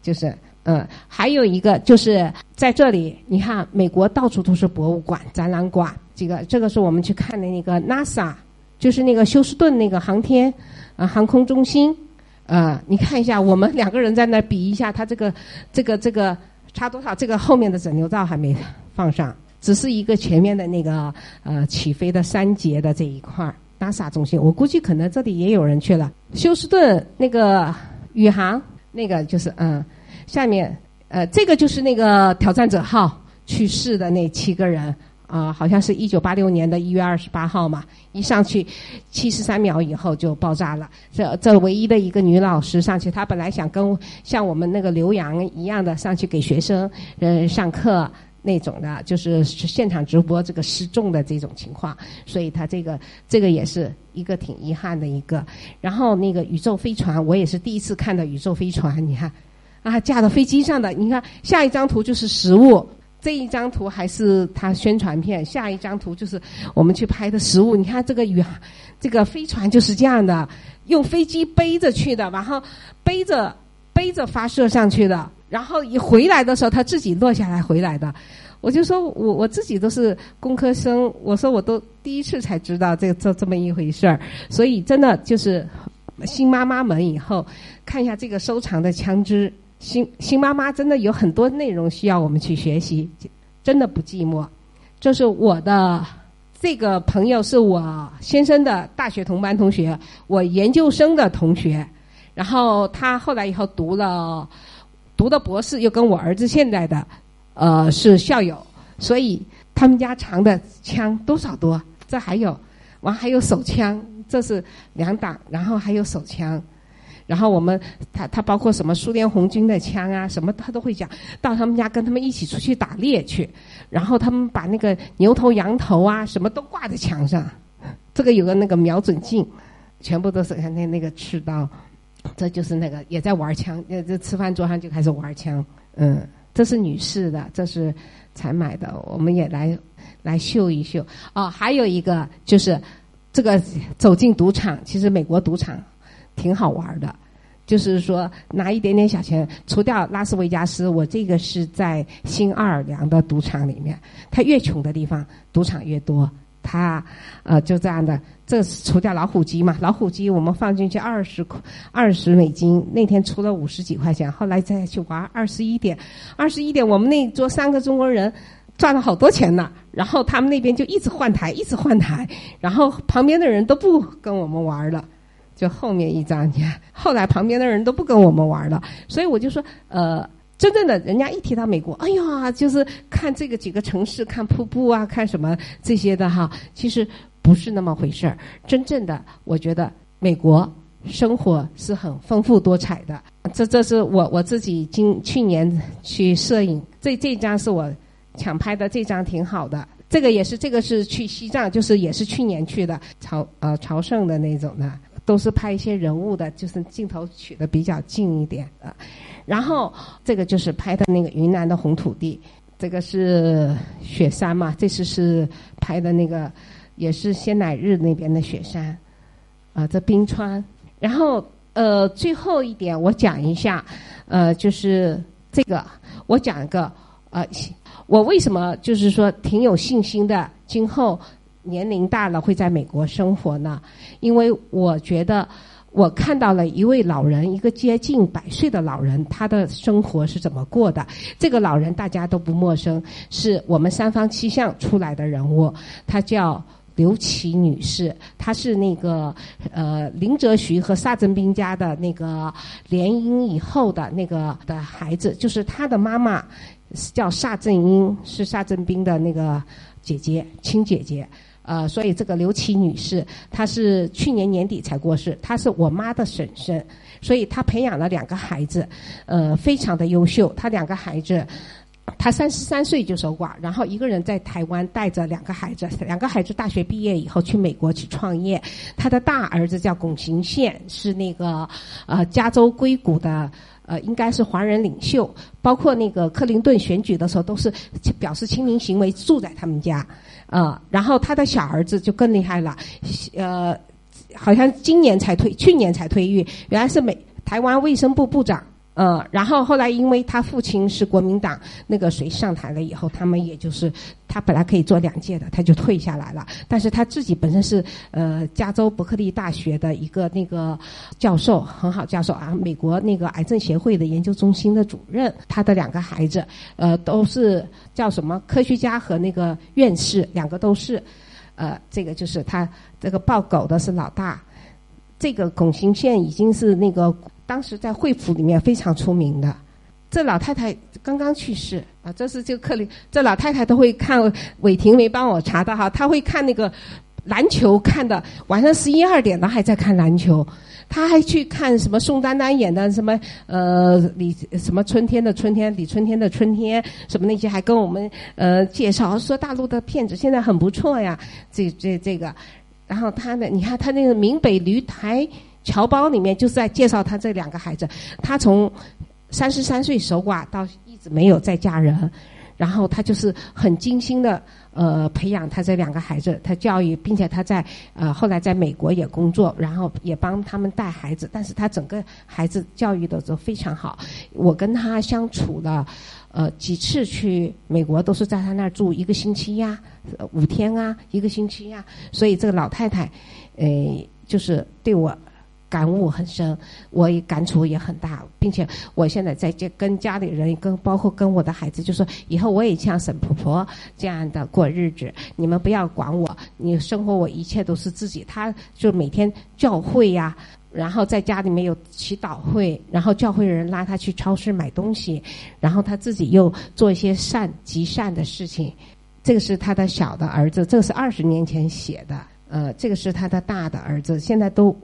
就是嗯，还有一个就是在这里，你看美国到处都是博物馆、展览馆，这个这个是我们去看的那个 NASA，就是那个休斯顿那个航天。啊，航空中心，啊，你看一下，我们两个人在那比一下，它这个，这个，这个差多少？这个后面的整流罩还没放上，只是一个前面的那个呃起飞的三节的这一块儿。NASA 中心，我估计可能这里也有人去了。休斯顿那个宇航，那个就是嗯，下面呃，这个就是那个挑战者号去世的那七个人。啊，好像是一九八六年的一月二十八号嘛，一上去七十三秒以后就爆炸了。这这唯一的一个女老师上去，她本来想跟像我们那个刘洋一样的上去给学生嗯上课那种的，就是现场直播这个失重的这种情况，所以他这个这个也是一个挺遗憾的一个。然后那个宇宙飞船，我也是第一次看到宇宙飞船，你看啊，架到飞机上的，你看下一张图就是实物。这一张图还是他宣传片，下一张图就是我们去拍的实物。你看这个宇，这个飞船就是这样的，用飞机背着去的，然后背着背着发射上去的，然后一回来的时候他自己落下来回来的。我就说我我自己都是工科生，我说我都第一次才知道这这这么一回事儿。所以真的就是新妈妈们以后看一下这个收藏的枪支。新新妈妈真的有很多内容需要我们去学习，真的不寂寞。就是我的这个朋友是我先生的大学同班同学，我研究生的同学，然后他后来以后读了读的博士，又跟我儿子现在的呃是校友，所以他们家藏的枪多少多？这还有完还有手枪，这是两档，然后还有手枪。然后我们，他他包括什么苏联红军的枪啊，什么他都会讲。到他们家跟他们一起出去打猎去，然后他们把那个牛头羊头啊，什么都挂在墙上。这个有个那个瞄准镜，全部都是看那那个刺刀，这就是那个也在玩枪。呃，这吃饭桌上就开始玩枪。嗯，这是女士的，这是才买的，我们也来来秀一秀。哦，还有一个就是这个走进赌场，其实美国赌场。挺好玩的，就是说拿一点点小钱，除掉拉斯维加斯，我这个是在新奥尔良的赌场里面。他越穷的地方，赌场越多。他呃就这样的，这是除掉老虎机嘛，老虎机我们放进去二十块二十美金，那天出了五十几块钱，后来再去玩二十一点，二十一点我们那桌三个中国人赚了好多钱呢。然后他们那边就一直换台，一直换台，然后旁边的人都不跟我们玩了。就后面一张，你看，后来旁边的人都不跟我们玩了，所以我就说，呃，真正的人家一提到美国，哎呀，就是看这个几个城市，看瀑布啊，看什么这些的哈，其实不是那么回事儿。真正的，我觉得美国生活是很丰富多彩的。这这是我我自己今去年去摄影，这这张是我抢拍的，这张挺好的。这个也是，这个是去西藏，就是也是去年去的朝呃朝圣的那种的，都是拍一些人物的，就是镜头取的比较近一点的。然后这个就是拍的那个云南的红土地，这个是雪山嘛，这次是拍的那个也是仙乃日那边的雪山，啊，这冰川。然后呃，最后一点我讲一下，呃，就是这个我讲一个呃。我为什么就是说挺有信心的？今后年龄大了会在美国生活呢？因为我觉得我看到了一位老人，一个接近百岁的老人，他的生活是怎么过的。这个老人大家都不陌生，是我们三方七相出来的人物，她叫刘琦女士，她是那个呃林则徐和萨振兵家的那个联姻以后的那个的孩子，就是她的妈妈。叫萨振英，是萨振兵的那个姐姐，亲姐姐。呃，所以这个刘琦女士，她是去年年底才过世，她是我妈的婶婶，所以她培养了两个孩子，呃，非常的优秀。她两个孩子，她三十三岁就守寡，然后一个人在台湾带着两个孩子，两个孩子大学毕业以后去美国去创业。她的大儿子叫龚行宪，是那个呃加州硅谷的。呃，应该是华人领袖，包括那个克林顿选举的时候，都是表示亲民行为，住在他们家，呃，然后他的小儿子就更厉害了，呃，好像今年才退，去年才退役，原来是美台湾卫生部部长。呃，然后后来因为他父亲是国民党那个谁上台了以后，他们也就是他本来可以做两届的，他就退下来了。但是他自己本身是呃加州伯克利大学的一个那个教授，很好教授啊，美国那个癌症协会的研究中心的主任。他的两个孩子呃都是叫什么科学家和那个院士，两个都是。呃，这个就是他这个抱狗的是老大，这个龚行宪已经是那个。当时在惠普里面非常出名的，这老太太刚刚去世啊，这是这个克林，这老太太都会看，伟霆没帮我查的哈，她会看那个篮球，看的晚上十一二点了还在看篮球，她还去看什么宋丹丹演的什么呃李什么春天的春天李春天的春天什么那些，还跟我们呃介绍说大陆的片子现在很不错呀，这这这个，然后他呢，你看他那个闽北驴台。侨胞里面就是在介绍他这两个孩子，他从三十三岁守寡到一直没有再嫁人，然后他就是很精心的呃培养他这两个孩子，他教育，并且他在呃后来在美国也工作，然后也帮他们带孩子，但是他整个孩子教育的都非常好。我跟他相处了呃几次去美国，都是在他那儿住一个星期呀，五天啊，一个星期呀，所以这个老太太，呃，就是对我。感悟很深，我也感触也很大，并且我现在在这跟家里人，跟包括跟我的孩子，就说以后我也像沈婆婆这样的过日子，你们不要管我，你生活我一切都是自己。他就每天教会呀，然后在家里面有祈祷会，然后教会人拉他去超市买东西，然后他自己又做一些善极善的事情。这个是他的小的儿子，这个是二十年前写的，呃，这个是他的大的儿子，现在都。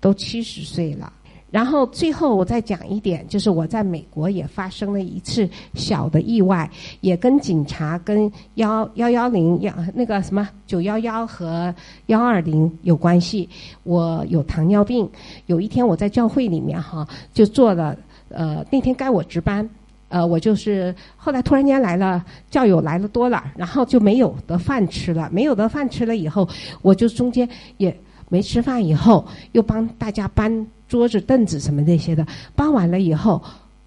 都七十岁了，然后最后我再讲一点，就是我在美国也发生了一次小的意外，也跟警察、跟幺幺幺零幺那个什么九幺幺和幺二零有关系。我有糖尿病，有一天我在教会里面哈，就做了呃那天该我值班，呃我就是后来突然间来了教友来了多了，然后就没有得饭吃了，没有得饭吃了以后，我就中间也。没吃饭以后，又帮大家搬桌子、凳子什么那些的。搬完了以后，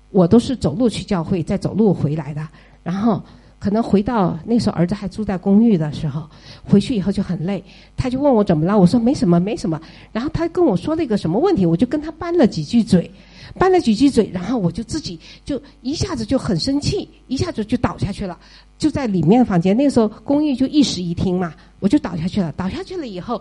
我都是走路去教会，再走路回来的。然后可能回到那时候儿子还住在公寓的时候，回去以后就很累。他就问我怎么了，我说没什么，没什么。然后他跟我说了一个什么问题，我就跟他搬了几句嘴，搬了几句嘴，然后我就自己就一下子就很生气，一下子就倒下去了。就在里面房间，那个时候公寓就一室一厅嘛，我就倒下去了。倒下去了以后。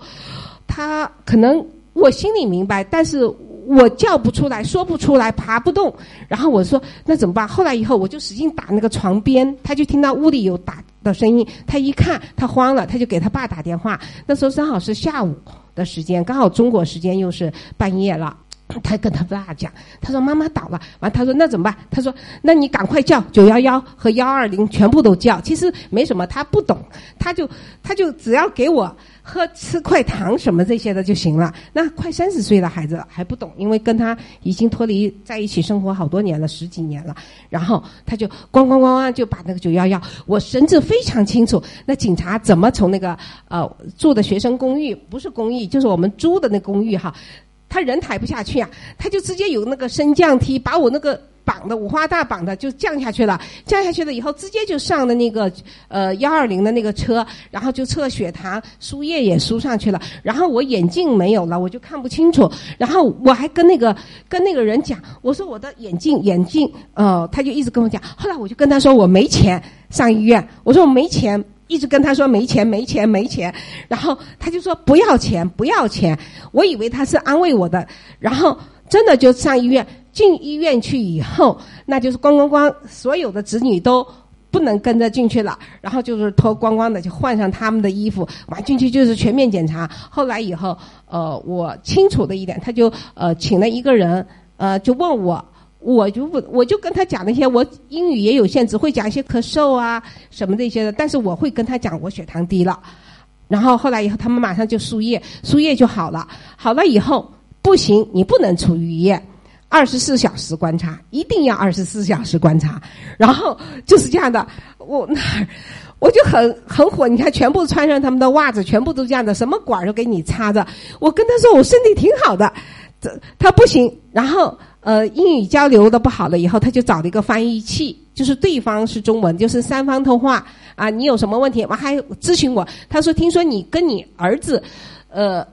他可能我心里明白，但是我叫不出来说不出来，爬不动。然后我说那怎么办？后来以后我就使劲打那个床边，他就听到屋里有打的声音。他一看他慌了，他就给他爸打电话。那时候正好是下午的时间，刚好中国时间又是半夜了。他跟他爸讲，他说妈妈倒了，完他说那怎么办？他说那你赶快叫九幺幺和幺二零全部都叫。其实没什么，他不懂，他就他就只要给我喝吃块糖什么这些的就行了。那快三十岁的孩子还不懂，因为跟他已经脱离在一起生活好多年了，十几年了。然后他就咣咣咣咣就把那个九幺幺，我神志非常清楚。那警察怎么从那个呃住的学生公寓，不是公寓，就是我们租的那公寓哈。他人抬不下去啊，他就直接有那个升降梯，把我那个绑的五花大绑的就降下去了。降下去了以后，直接就上了那个呃幺二零的那个车，然后就测血糖，输液也输上去了。然后我眼镜没有了，我就看不清楚。然后我还跟那个跟那个人讲，我说我的眼镜眼镜，呃，他就一直跟我讲。后来我就跟他说我没钱上医院，我说我没钱。一直跟他说没钱没钱没钱，然后他就说不要钱不要钱，我以为他是安慰我的，然后真的就上医院，进医院去以后，那就是咣咣咣，所有的子女都不能跟着进去了，然后就是脱光光的就换上他们的衣服，完进去就是全面检查。后来以后，呃，我清楚的一点，他就呃请了一个人，呃，就问我。我就不，我就跟他讲那些，我英语也有限，只会讲一些咳嗽啊什么那些的。但是我会跟他讲我血糖低了，然后后来以后他们马上就输液，输液就好了。好了以后不行，你不能出医院，二十四小时观察，一定要二十四小时观察。然后就是这样的，我那 (laughs) 我就很很火，你看全部穿上他们的袜子，全部都这样的，什么管都给你插着。我跟他说我身体挺好的，这他不行，然后。呃，英语交流的不好了以后，他就找了一个翻译器，就是对方是中文，就是三方通话啊。你有什么问题？我还咨询我，他说听说你跟你儿子，呃，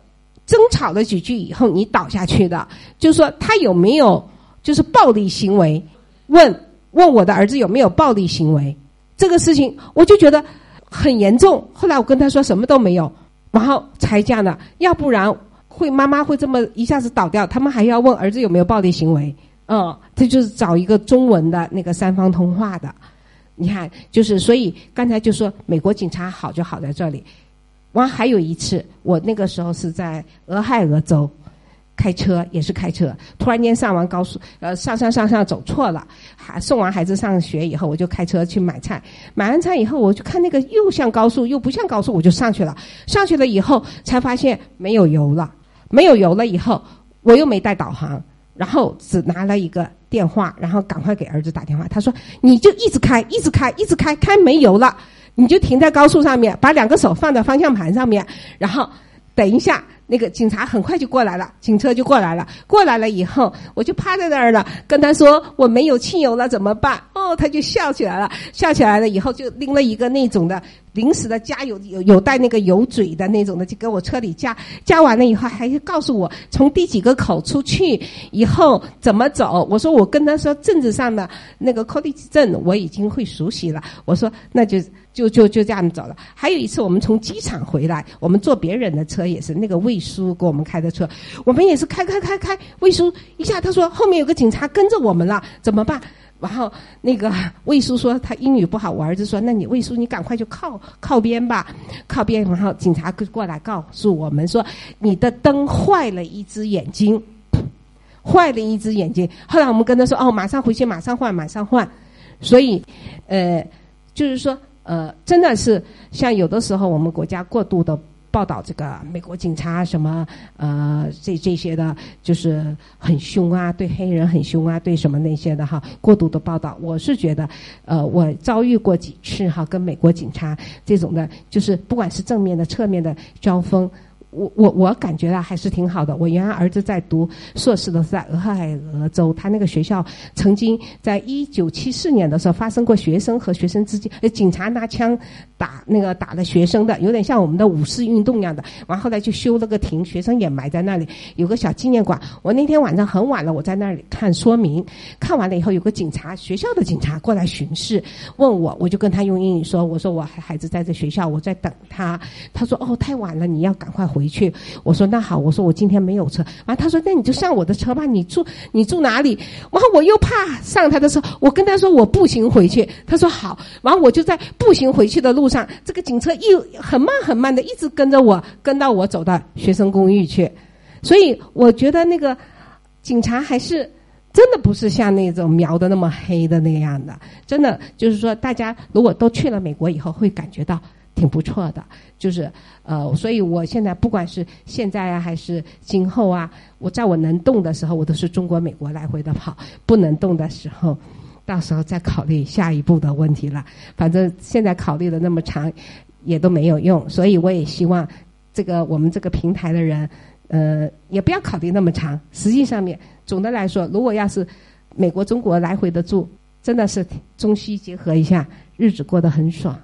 争吵了几句以后，你倒下去的，就说他有没有就是暴力行为？问问我的儿子有没有暴力行为？这个事情我就觉得很严重。后来我跟他说什么都没有，然后才这样的，要不然。会妈妈会这么一下子倒掉，他们还要问儿子有没有暴力行为，嗯，他就是找一个中文的那个三方通话的，你看，就是所以刚才就说美国警察好就好在这里，完还有一次，我那个时候是在俄亥俄州开车，也是开车，突然间上完高速，呃，上上上上走错了，还送完孩子上学以后，我就开车去买菜，买完菜以后，我就看那个又像高速又不像高速，我就上去了，上去了以后才发现没有油了。没有油了以后，我又没带导航，然后只拿了一个电话，然后赶快给儿子打电话。他说：“你就一直开，一直开，一直开，开没油了，你就停在高速上面，把两个手放在方向盘上面，然后等一下。”那个警察很快就过来了，警车就过来了。过来了以后，我就趴在那儿了，跟他说我没有汽油了，怎么办？哦，他就笑起来了，笑起来了以后就拎了一个那种的临时的加油有有带那个油嘴的那种的，就给我车里加。加完了以后，还告诉我从第几个口出去，以后怎么走。我说我跟他说政治上的那个 codage 证我已经会熟悉了。我说那就。就就就这样走了。还有一次，我们从机场回来，我们坐别人的车，也是那个魏叔给我们开的车，我们也是开开开开。魏叔一下他说后面有个警察跟着我们了，怎么办？然后那个魏叔说他英语不好，我儿子说那你魏叔你赶快就靠靠边吧，靠边。然后警察过来告诉我们说你的灯坏了一只眼睛，坏了一只眼睛。后来我们跟他说哦，马上回去，马上换，马上换。所以呃，就是说。呃，真的是像有的时候我们国家过度的报道这个美国警察什么呃这这些的，就是很凶啊，对黑人很凶啊，对什么那些的哈，过度的报道，我是觉得，呃，我遭遇过几次哈，跟美国警察这种的，就是不管是正面的、侧面的交锋。我我我感觉到还是挺好的。我原来儿子在读硕士的是在俄亥俄州，他那个学校曾经在一九七四年的时候发生过学生和学生之间，呃，警察拿枪打那个打了学生的，有点像我们的五四运动一样的。完后来就修了个亭，学生也埋在那里，有个小纪念馆。我那天晚上很晚了，我在那里看说明，看完了以后，有个警察学校的警察过来巡视，问我，我就跟他用英语说，我说我孩子在这学校，我在等他。他说哦，太晚了，你要赶快回。回去，我说那好，我说我今天没有车，完他说那你就上我的车吧，你住你住哪里？完我又怕上他的车，我跟他说我步行回去，他说好，完我就在步行回去的路上，这个警车一很慢很慢的一直跟着我，跟到我走到学生公寓去，所以我觉得那个。警察还是真的不是像那种描的那么黑的那样的，真的就是说，大家如果都去了美国以后，会感觉到挺不错的。就是呃，所以我现在不管是现在啊，还是今后啊，我在我能动的时候，我都是中国、美国来回的跑；不能动的时候，到时候再考虑下一步的问题了。反正现在考虑的那么长，也都没有用。所以我也希望这个我们这个平台的人。呃，也不要考虑那么长。实际上面，总的来说，如果要是美国、中国来回的住，真的是中西结合一下，日子过得很爽。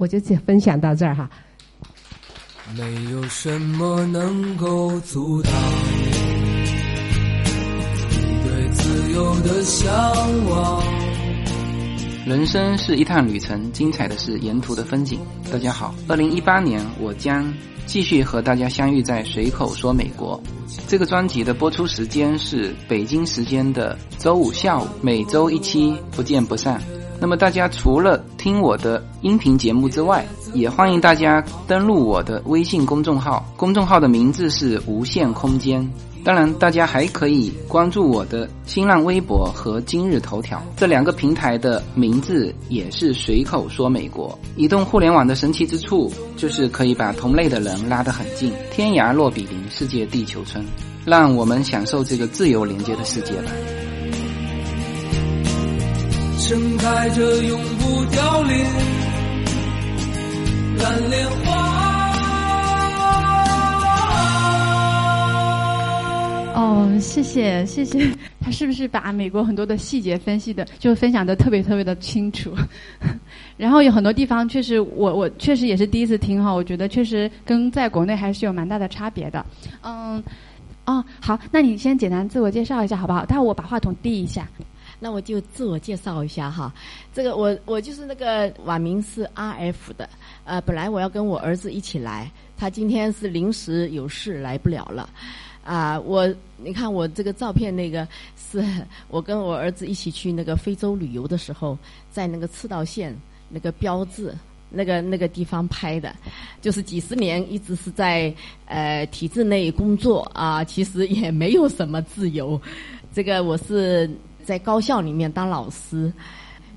我就先分享到这儿哈。没有什么能够阻挡你对自由的向往。人生是一趟旅程，精彩的是沿途的风景。大家好，二零一八年我将。继续和大家相遇在随口说美国。这个专辑的播出时间是北京时间的周五下午，每周一期，不见不散。那么大家除了听我的音频节目之外，也欢迎大家登录我的微信公众号，公众号的名字是无限空间。当然，大家还可以关注我的新浪微博和今日头条这两个平台的名字也是随口说美国。移动互联网的神奇之处就是可以把同类的人拉得很近，天涯若比邻，世界地球村，让我们享受这个自由连接的世界吧。盛开着永不凋零蓝莲花。哦，谢谢谢谢，(laughs) 他是不是把美国很多的细节分析的，就分享的特别特别的清楚？(laughs) 然后有很多地方确实，我我确实也是第一次听哈，我觉得确实跟在国内还是有蛮大的差别的。嗯，哦，好，那你先简单自我介绍一下好不好？待会我把话筒递一下。那我就自我介绍一下哈，这个我我就是那个网名是 R F 的，呃，本来我要跟我儿子一起来，他今天是临时有事来不了了。啊，我你看我这个照片，那个是我跟我儿子一起去那个非洲旅游的时候，在那个赤道线那个标志那个那个地方拍的，就是几十年一直是在呃体制内工作啊，其实也没有什么自由。这个我是在高校里面当老师，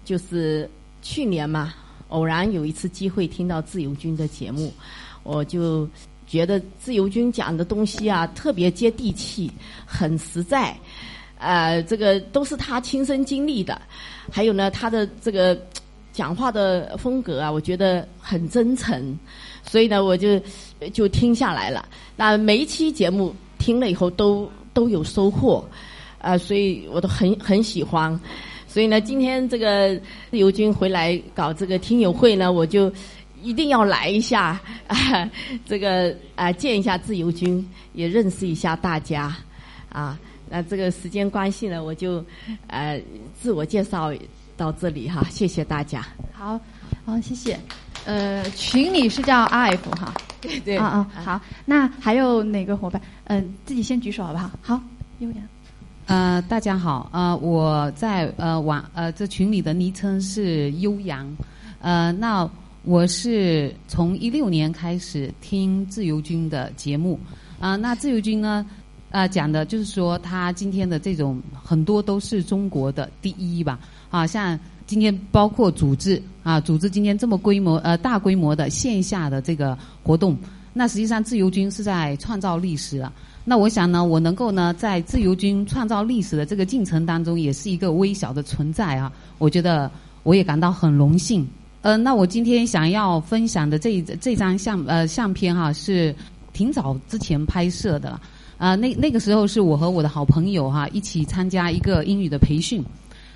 就是去年嘛，偶然有一次机会听到自由军的节目，我就。觉得自由军讲的东西啊，特别接地气，很实在，呃，这个都是他亲身经历的。还有呢，他的这个讲话的风格啊，我觉得很真诚，所以呢，我就就听下来了。那每一期节目听了以后，都都有收获，啊，所以我都很很喜欢。所以呢，今天这个自由军回来搞这个听友会呢，我就。一定要来一下，啊，这个啊，见一下自由军，也认识一下大家，啊，那这个时间关系呢，我就呃自我介绍到这里哈，谢谢大家。好，好，谢谢。呃，群里是叫 RF 哈，(laughs) 对对。啊啊，好，那还有哪个伙伴？嗯，自己先举手好不好？好，优良。呃，大家好，呃，我在呃网呃这群里的昵称是悠扬，呃，那。我是从一六年开始听自由军的节目，啊，那自由军呢，啊，讲的就是说他今天的这种很多都是中国的第一吧，啊，像今天包括组织啊，组织今天这么规模呃大规模的线下的这个活动，那实际上自由军是在创造历史了。那我想呢，我能够呢在自由军创造历史的这个进程当中，也是一个微小的存在啊，我觉得我也感到很荣幸。呃，那我今天想要分享的这这张相呃相片哈，是挺早之前拍摄的，啊，那那个时候是我和我的好朋友哈一起参加一个英语的培训，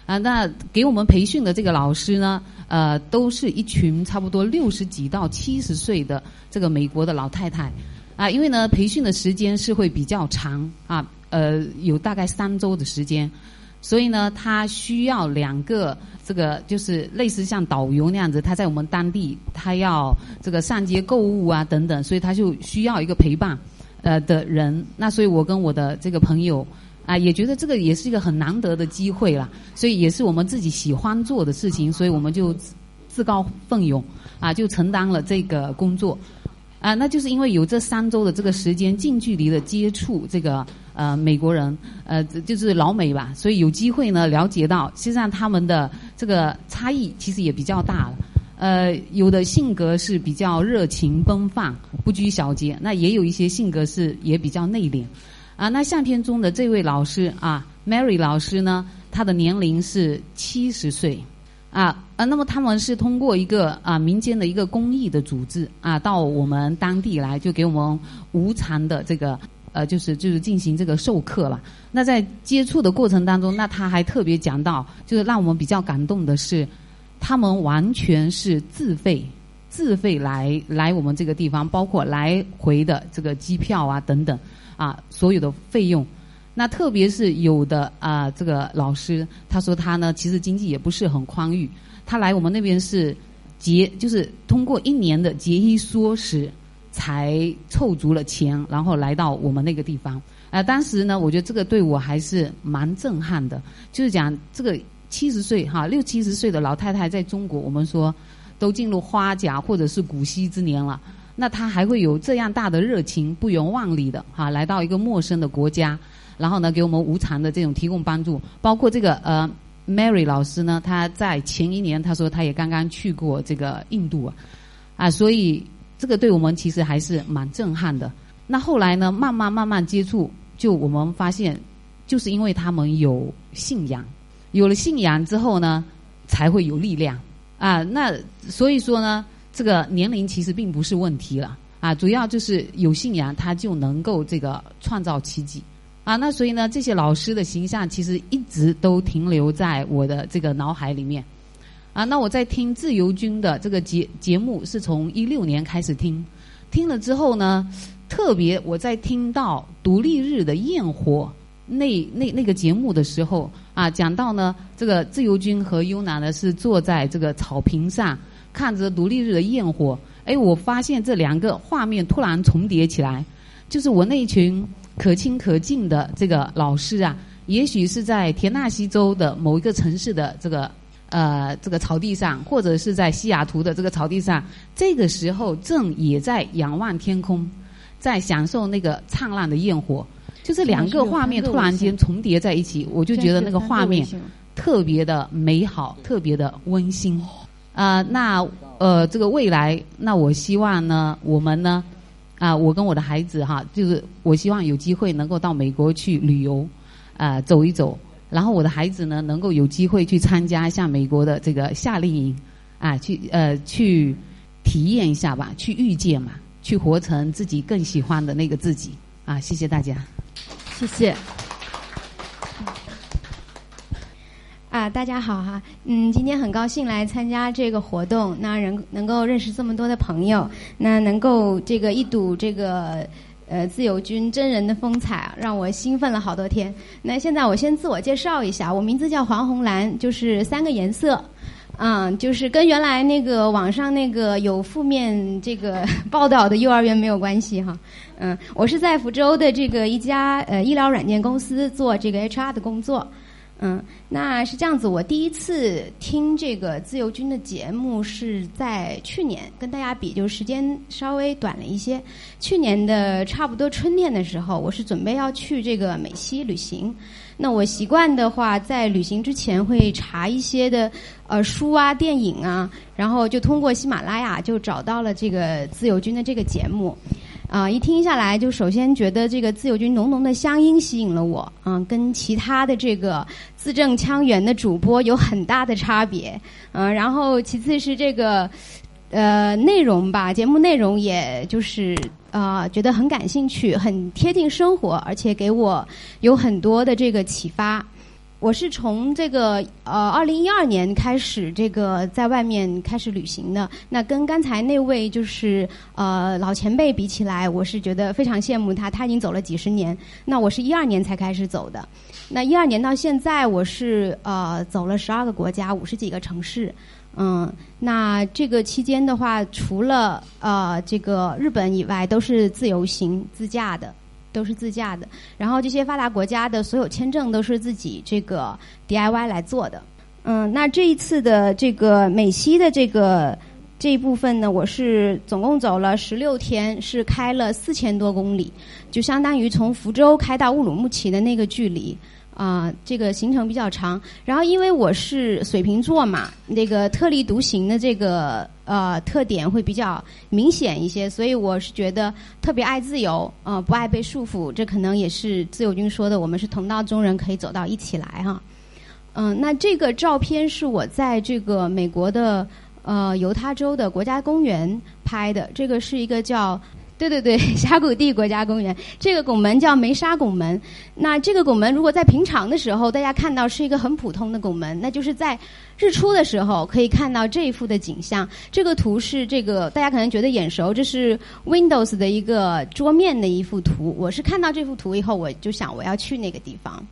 啊，那给我们培训的这个老师呢，呃，都是一群差不多六十几到七十岁的这个美国的老太太，啊，因为呢培训的时间是会比较长啊，呃，有大概三周的时间。所以呢，他需要两个这个，就是类似像导游那样子，他在我们当地，他要这个上街购物啊等等，所以他就需要一个陪伴，呃的人。那所以我跟我的这个朋友啊，也觉得这个也是一个很难得的机会啦，所以也是我们自己喜欢做的事情，所以我们就自告奋勇啊，就承担了这个工作。啊，那就是因为有这三周的这个时间，近距离的接触这个呃美国人，呃，就是老美吧，所以有机会呢了解到，实际上他们的这个差异其实也比较大了。呃，有的性格是比较热情奔放、不拘小节，那也有一些性格是也比较内敛。啊，那相片中的这位老师啊，Mary 老师呢，她的年龄是七十岁。啊啊，那么他们是通过一个啊民间的一个公益的组织啊，到我们当地来，就给我们无偿的这个呃，就是就是进行这个授课了。那在接触的过程当中，那他还特别讲到，就是让我们比较感动的是，他们完全是自费自费来来我们这个地方，包括来回的这个机票啊等等啊，所有的费用。那特别是有的啊，这个老师他说他呢，其实经济也不是很宽裕，他来我们那边是节，就是通过一年的节衣缩食才凑足了钱，然后来到我们那个地方。呃，当时呢，我觉得这个对我还是蛮震撼的，就是讲这个七十岁哈，六七十岁的老太太在中国，我们说都进入花甲或者是古稀之年了，那她还会有这样大的热情，不远万里的哈，来到一个陌生的国家。然后呢，给我们无偿的这种提供帮助，包括这个呃，Mary 老师呢，他在前一年他说他也刚刚去过这个印度啊，啊，所以这个对我们其实还是蛮震撼的。那后来呢，慢慢慢慢接触，就我们发现，就是因为他们有信仰，有了信仰之后呢，才会有力量啊。那所以说呢，这个年龄其实并不是问题了啊，主要就是有信仰，他就能够这个创造奇迹。啊，那所以呢，这些老师的形象其实一直都停留在我的这个脑海里面。啊，那我在听自由军的这个节节目，是从一六年开始听，听了之后呢，特别我在听到独立日的焰火那那那个节目的时候，啊，讲到呢，这个自由军和优娜呢是坐在这个草坪上看着独立日的焰火，哎，我发现这两个画面突然重叠起来，就是我那一群。可亲可敬的这个老师啊，也许是在田纳西州的某一个城市的这个呃这个草地上，或者是在西雅图的这个草地上，这个时候正也在仰望天空，在享受那个灿烂的焰火。就是两个画面突然间重叠在一起，我就觉得那个画面特别的美好，特别的温馨。啊，那呃这个未来，那我希望呢，我们呢。啊，我跟我的孩子哈，就是我希望有机会能够到美国去旅游，啊，走一走。然后我的孩子呢，能够有机会去参加一下美国的这个夏令营，啊，去呃去体验一下吧，去遇见嘛，去活成自己更喜欢的那个自己。啊，谢谢大家，谢谢。啊，大家好哈，嗯，今天很高兴来参加这个活动，那人能够认识这么多的朋友，那能够这个一睹这个呃自由军真人的风采，让我兴奋了好多天。那现在我先自我介绍一下，我名字叫黄红兰，就是三个颜色，嗯，就是跟原来那个网上那个有负面这个 (laughs) 报道的幼儿园没有关系哈，嗯，我是在福州的这个一家呃医疗软件公司做这个 HR 的工作。嗯，那是这样子。我第一次听这个自由军的节目是在去年，跟大家比，就时间稍微短了一些。去年的差不多春天的时候，我是准备要去这个美西旅行。那我习惯的话，在旅行之前会查一些的呃书啊、电影啊，然后就通过喜马拉雅就找到了这个自由军的这个节目。啊，一听下来，就首先觉得这个自由军浓浓的乡音吸引了我，嗯，跟其他的这个字正腔圆的主播有很大的差别，嗯，然后其次是这个呃内容吧，节目内容也就是啊觉得很感兴趣，很贴近生活，而且给我有很多的这个启发。我是从这个呃，二零一二年开始这个在外面开始旅行的。那跟刚才那位就是呃老前辈比起来，我是觉得非常羡慕他，他已经走了几十年。那我是一二年才开始走的。那一二年到现在，我是呃走了十二个国家，五十几个城市。嗯，那这个期间的话，除了呃这个日本以外，都是自由行自驾的。都是自驾的，然后这些发达国家的所有签证都是自己这个 DIY 来做的。嗯，那这一次的这个美西的这个这一部分呢，我是总共走了十六天，是开了四千多公里，就相当于从福州开到乌鲁木齐的那个距离。啊，这个行程比较长。然后因为我是水瓶座嘛，那个特立独行的这个呃特点会比较明显一些，所以我是觉得特别爱自由，呃，不爱被束缚。这可能也是自由军说的，我们是同道中人，可以走到一起来哈。嗯，那这个照片是我在这个美国的呃犹他州的国家公园拍的，这个是一个叫。对对对，(laughs) 峡谷地国家公园这个拱门叫梅沙拱门。那这个拱门如果在平常的时候，大家看到是一个很普通的拱门，那就是在日出的时候可以看到这一幅的景象。这个图是这个大家可能觉得眼熟，这是 Windows 的一个桌面的一幅图。我是看到这幅图以后，我就想我要去那个地方。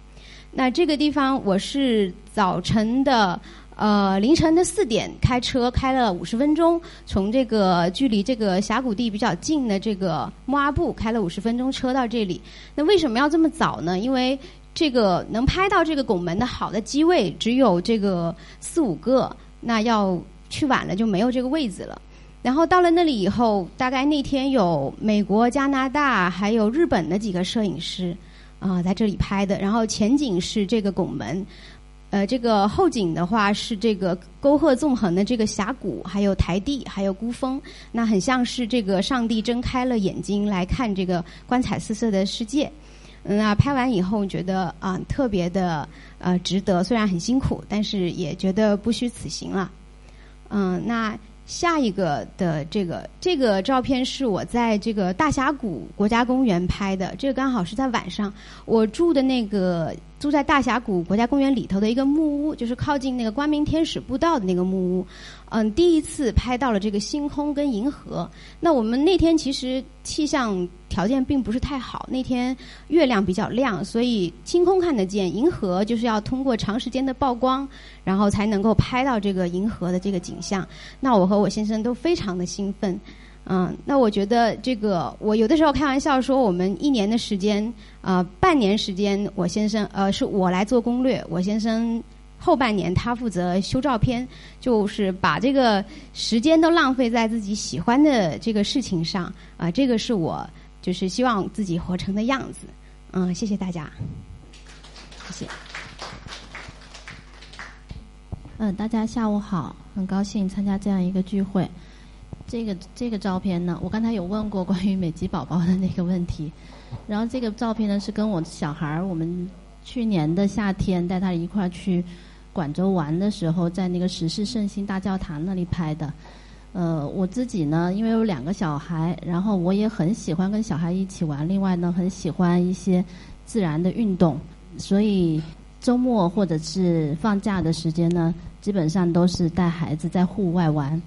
那这个地方我是早晨的。呃，凌晨的四点开车开了五十分钟，从这个距离这个峡谷地比较近的这个莫阿布开了五十分钟车到这里。那为什么要这么早呢？因为这个能拍到这个拱门的好的机位只有这个四五个，那要去晚了就没有这个位置了。然后到了那里以后，大概那天有美国、加拿大还有日本的几个摄影师啊在这里拍的。然后前景是这个拱门。呃，这个后景的话是这个沟壑纵横的这个峡谷，还有台地，还有孤峰，那很像是这个上帝睁开了眼睛来看这个光彩四射的世界。嗯那拍完以后觉得啊，特别的呃值得，虽然很辛苦，但是也觉得不虚此行了。嗯，那下一个的这个这个照片是我在这个大峡谷国家公园拍的，这个刚好是在晚上，我住的那个。住在大峡谷国家公园里头的一个木屋，就是靠近那个光明天使步道的那个木屋。嗯，第一次拍到了这个星空跟银河。那我们那天其实气象条件并不是太好，那天月亮比较亮，所以星空看得见，银河就是要通过长时间的曝光，然后才能够拍到这个银河的这个景象。那我和我先生都非常的兴奋。嗯，那我觉得这个，我有的时候开玩笑说，我们一年的时间，呃，半年时间，我先生呃是我来做攻略，我先生后半年他负责修照片，就是把这个时间都浪费在自己喜欢的这个事情上啊，这个是我就是希望自己活成的样子。嗯，谢谢大家，谢谢。嗯，大家下午好，很高兴参加这样一个聚会。这个这个照片呢，我刚才有问过关于美籍宝宝的那个问题，(laughs) 然后这个照片呢是跟我小孩儿，我们去年的夏天带他一块儿去广州玩的时候，在那个时事圣心大教堂那里拍的。呃，我自己呢，因为有两个小孩，然后我也很喜欢跟小孩一起玩，另外呢，很喜欢一些自然的运动，所以周末或者是放假的时间呢，基本上都是带孩子在户外玩。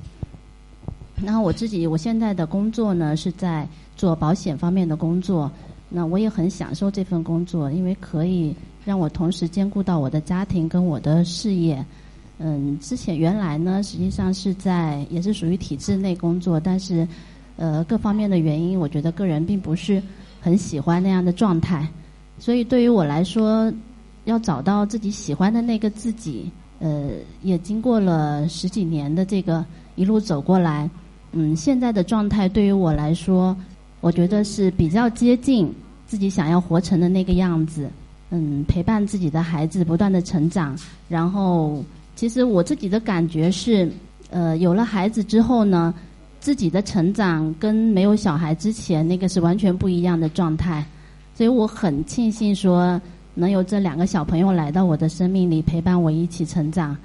然后我自己，我现在的工作呢是在做保险方面的工作。那我也很享受这份工作，因为可以让我同时兼顾到我的家庭跟我的事业。嗯，之前原来呢，实际上是在也是属于体制内工作，但是呃各方面的原因，我觉得个人并不是很喜欢那样的状态。所以对于我来说，要找到自己喜欢的那个自己，呃，也经过了十几年的这个一路走过来。嗯，现在的状态对于我来说，我觉得是比较接近自己想要活成的那个样子。嗯，陪伴自己的孩子不断的成长，然后其实我自己的感觉是，呃，有了孩子之后呢，自己的成长跟没有小孩之前那个是完全不一样的状态。所以我很庆幸说，能有这两个小朋友来到我的生命里陪伴我一起成长。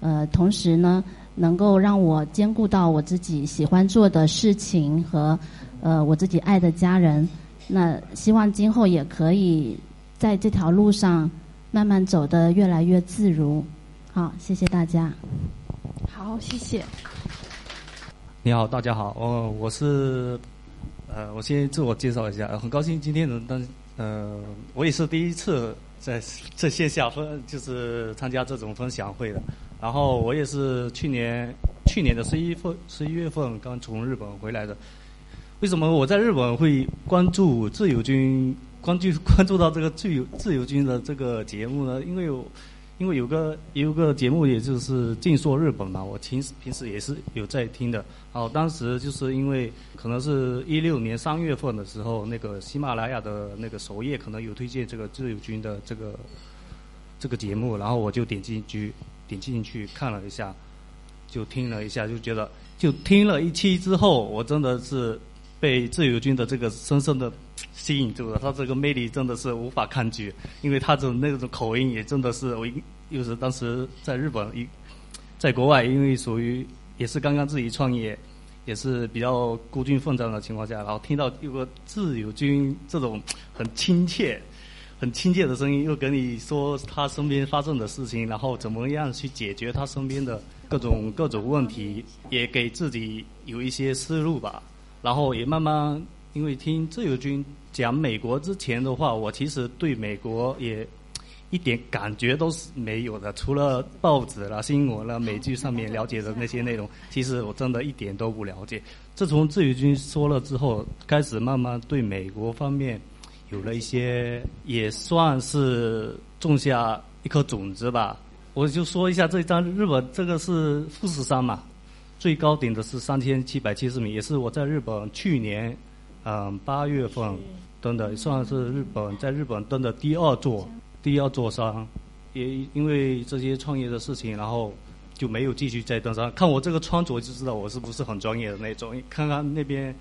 呃，同时呢。能够让我兼顾到我自己喜欢做的事情和呃我自己爱的家人，那希望今后也可以在这条路上慢慢走得越来越自如。好，谢谢大家。好，谢谢。你好，大家好，哦，我是呃，我先自我介绍一下，很高兴今天能当呃，我也是第一次在在线下分就是参加这种分享会的。然后我也是去年去年的十一份十一月份刚从日本回来的。为什么我在日本会关注自由军关注关注到这个自由自由军的这个节目呢？因为有因为有个有个节目，也就是《静说日本》嘛，我平时平时也是有在听的。然后当时就是因为可能是一六年三月份的时候，那个喜马拉雅的那个首页可能有推荐这个自由军的这个这个节目，然后我就点进去点进去看了一下，就听了一下，就觉得就听了一期之后，我真的是被自由军的这个深深的。吸引住了，他这个魅力真的是无法抗拒，因为他的那种口音也真的是我，又是当时在日本一，在国外，因为属于也是刚刚自己创业，也是比较孤军奋战的情况下，然后听到有个自由军这种很亲切、很亲切的声音，又跟你说他身边发生的事情，然后怎么样去解决他身边的各种各种问题，也给自己有一些思路吧，然后也慢慢。因为听自由军讲美国之前的话，我其实对美国也一点感觉都是没有的，除了报纸啦、新闻啦、美剧上面了解的那些内容，其实我真的一点都不了解。自从自由军说了之后，开始慢慢对美国方面有了一些，也算是种下一颗种子吧。我就说一下这张日本这个是富士山嘛，最高顶的是三千七百七十米，也是我在日本去年。嗯，八月份登的算是日本在日本登的第二座第二座山，也因为这些创业的事情，然后就没有继续再登山。看我这个穿着就知道我是不是很专业的那种。看看那边，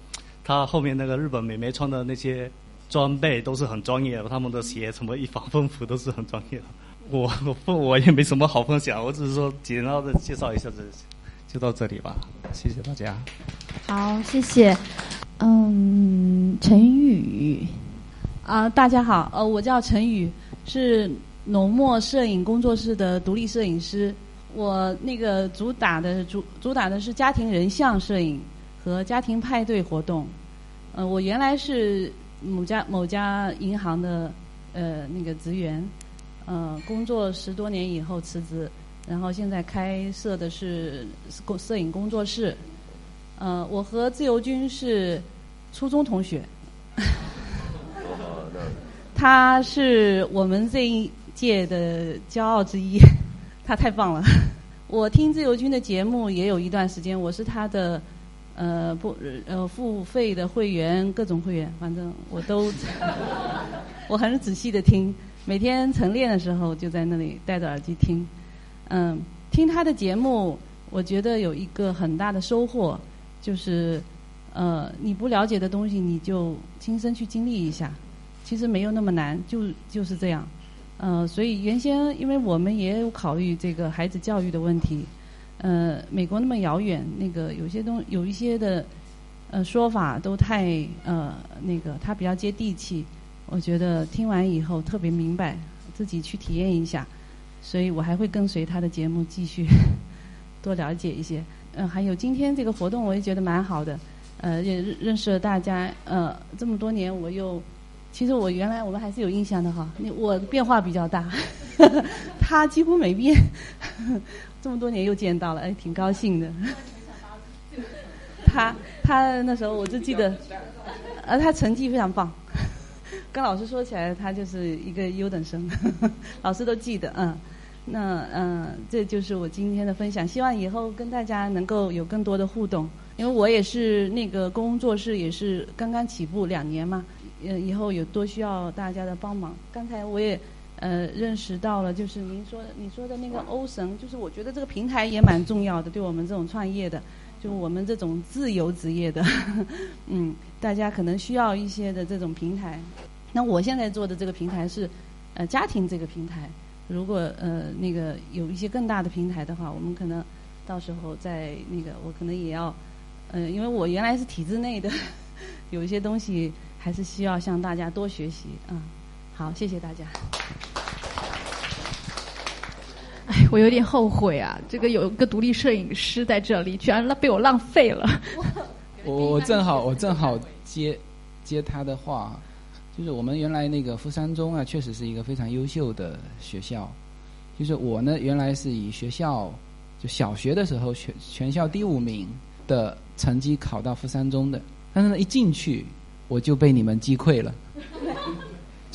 他后面那个日本美眉穿的那些装备都是很专业的，他们的鞋什么一防风服都是很专业的。我我我也没什么好分享，我只是说简单的介绍一下这就到这里吧，谢谢大家。好，谢谢。嗯，陈宇，啊，大家好，呃，我叫陈宇，是浓墨摄影工作室的独立摄影师。我那个主打的主主打的是家庭人像摄影和家庭派对活动。呃，我原来是某家某家银行的呃那个职员，呃，工作十多年以后辞职，然后现在开设的是工摄影工作室。呃，我和自由军是初中同学，(laughs) 他是我们这一届的骄傲之一，(laughs) 他太棒了。我听自由军的节目也有一段时间，我是他的呃不呃付费的会员，各种会员，反正我都 (laughs) 我很仔细的听，每天晨练的时候就在那里戴着耳机听，嗯，听他的节目，我觉得有一个很大的收获。就是，呃，你不了解的东西，你就亲身去经历一下，其实没有那么难，就就是这样。呃，所以原先因为我们也有考虑这个孩子教育的问题，呃，美国那么遥远，那个有些东有一些的呃说法都太呃那个，他比较接地气。我觉得听完以后特别明白，自己去体验一下，所以我还会跟随他的节目继续 (laughs) 多了解一些。嗯，还有今天这个活动，我也觉得蛮好的。呃，也认识了大家。呃，这么多年，我又，其实我原来我们还是有印象的哈。我变化比较大，他几乎没变。这么多年又见到了，哎，挺高兴的。(laughs) 他他那时候我就记得，呃，他成绩非常棒。(laughs) 跟老师说起来，他就是一个优等生，(laughs) 老师都记得，嗯。那嗯，这就是我今天的分享。希望以后跟大家能够有更多的互动，因为我也是那个工作室也是刚刚起步两年嘛，呃，以后有多需要大家的帮忙。刚才我也呃认识到了，就是您说的你说的那个欧神，就是我觉得这个平台也蛮重要的，对我们这种创业的，就我们这种自由职业的，(laughs) 嗯，大家可能需要一些的这种平台。那我现在做的这个平台是呃家庭这个平台。如果呃那个有一些更大的平台的话，我们可能到时候在那个我可能也要，呃，因为我原来是体制内的，(laughs) 有一些东西还是需要向大家多学习啊。好，谢谢大家。哎，我有点后悔啊，这个有一个独立摄影师在这里，居然被我浪费了。我我正好我正好接接他的话。就是我们原来那个富山中啊，确实是一个非常优秀的学校。就是我呢，原来是以学校就小学的时候全全校第五名的成绩考到富山中的，但是呢，一进去我就被你们击溃了。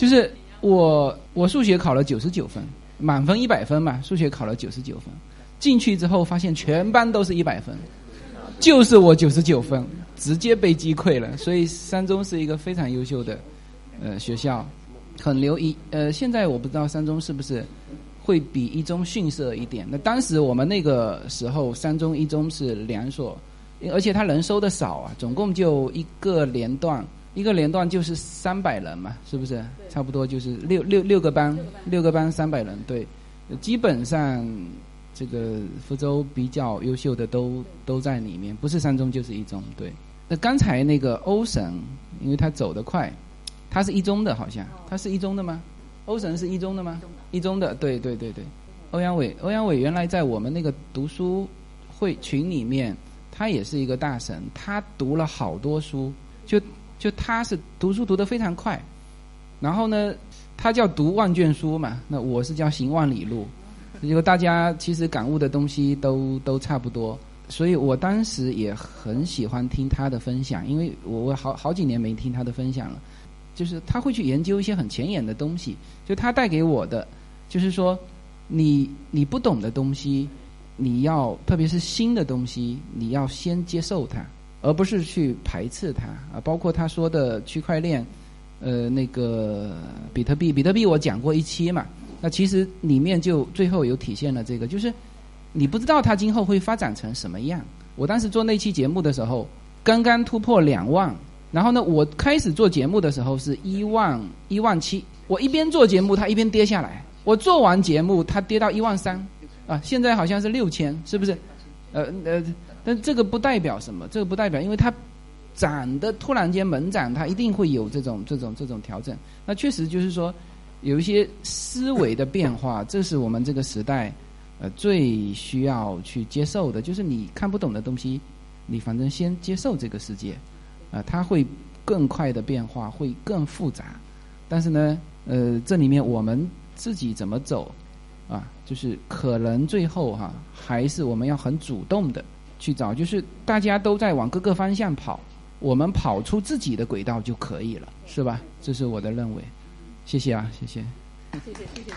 就是我我数学考了九十九分，满分一百分嘛，数学考了九十九分，进去之后发现全班都是一百分，就是我九十九分，直接被击溃了。所以三中是一个非常优秀的呃学校，很留意呃，现在我不知道三中是不是会比一中逊色一点。那当时我们那个时候，三中一中是两所，而且他人收的少啊，总共就一个连段。一个连段就是三百人嘛，是不是？差不多就是六六六个班，六个班三百人，对。基本上这个福州比较优秀的都都在里面，不是三中就是一中，对。那刚才那个欧神，因为他走得快，他是一中的，好像他是一中的吗？欧神是一中的吗？一中的，对对对对。欧阳伟，欧阳伟原来在我们那个读书会群里面，他也是一个大神，他读了好多书，就。就他是读书读得非常快，然后呢，他叫读万卷书嘛，那我是叫行万里路，结果大家其实感悟的东西都都差不多，所以我当时也很喜欢听他的分享，因为我我好好几年没听他的分享了，就是他会去研究一些很前沿的东西，就他带给我的，就是说，你你不懂的东西，你要特别是新的东西，你要先接受它。而不是去排斥它啊，包括他说的区块链，呃，那个比特币，比特币我讲过一期嘛，那其实里面就最后有体现了这个，就是你不知道它今后会发展成什么样。我当时做那期节目的时候，刚刚突破两万，然后呢，我开始做节目的时候是一万一万七，我一边做节目，它一边跌下来，我做完节目，它跌到一万三，啊，现在好像是六千，是不是？呃呃。但这个不代表什么，这个不代表，因为它涨的突然间猛涨，它一定会有这种这种这种调整。那确实就是说，有一些思维的变化，这是我们这个时代呃最需要去接受的。就是你看不懂的东西，你反正先接受这个世界，啊，它会更快的变化，会更复杂。但是呢，呃，这里面我们自己怎么走啊？就是可能最后哈，还是我们要很主动的。去找，就是大家都在往各个方向跑，我们跑出自己的轨道就可以了，是吧？这是我的认为。谢谢啊，谢谢。谢谢谢谢。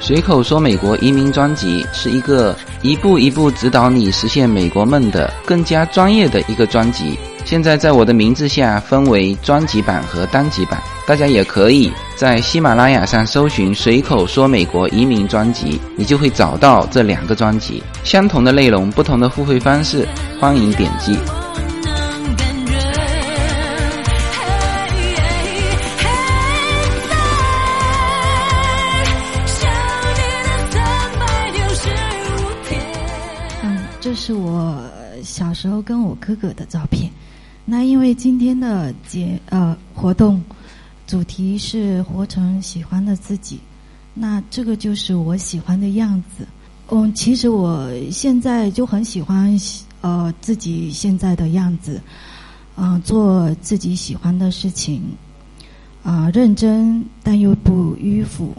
随口说美国移民专辑是一个一步一步指导你实现美国梦的更加专业的一个专辑。现在在我的名字下分为专辑版和单集版，大家也可以在喜马拉雅上搜寻“随口说美国移民专辑”，你就会找到这两个专辑。相同的内容，不同的付费方式，欢迎点击。嗯，这是我小时候跟我哥哥的照片。那因为今天的节呃活动主题是活成喜欢的自己，那这个就是我喜欢的样子。嗯，其实我现在就很喜欢呃自己现在的样子，嗯，做自己喜欢的事情，啊，认真但又不迂腐，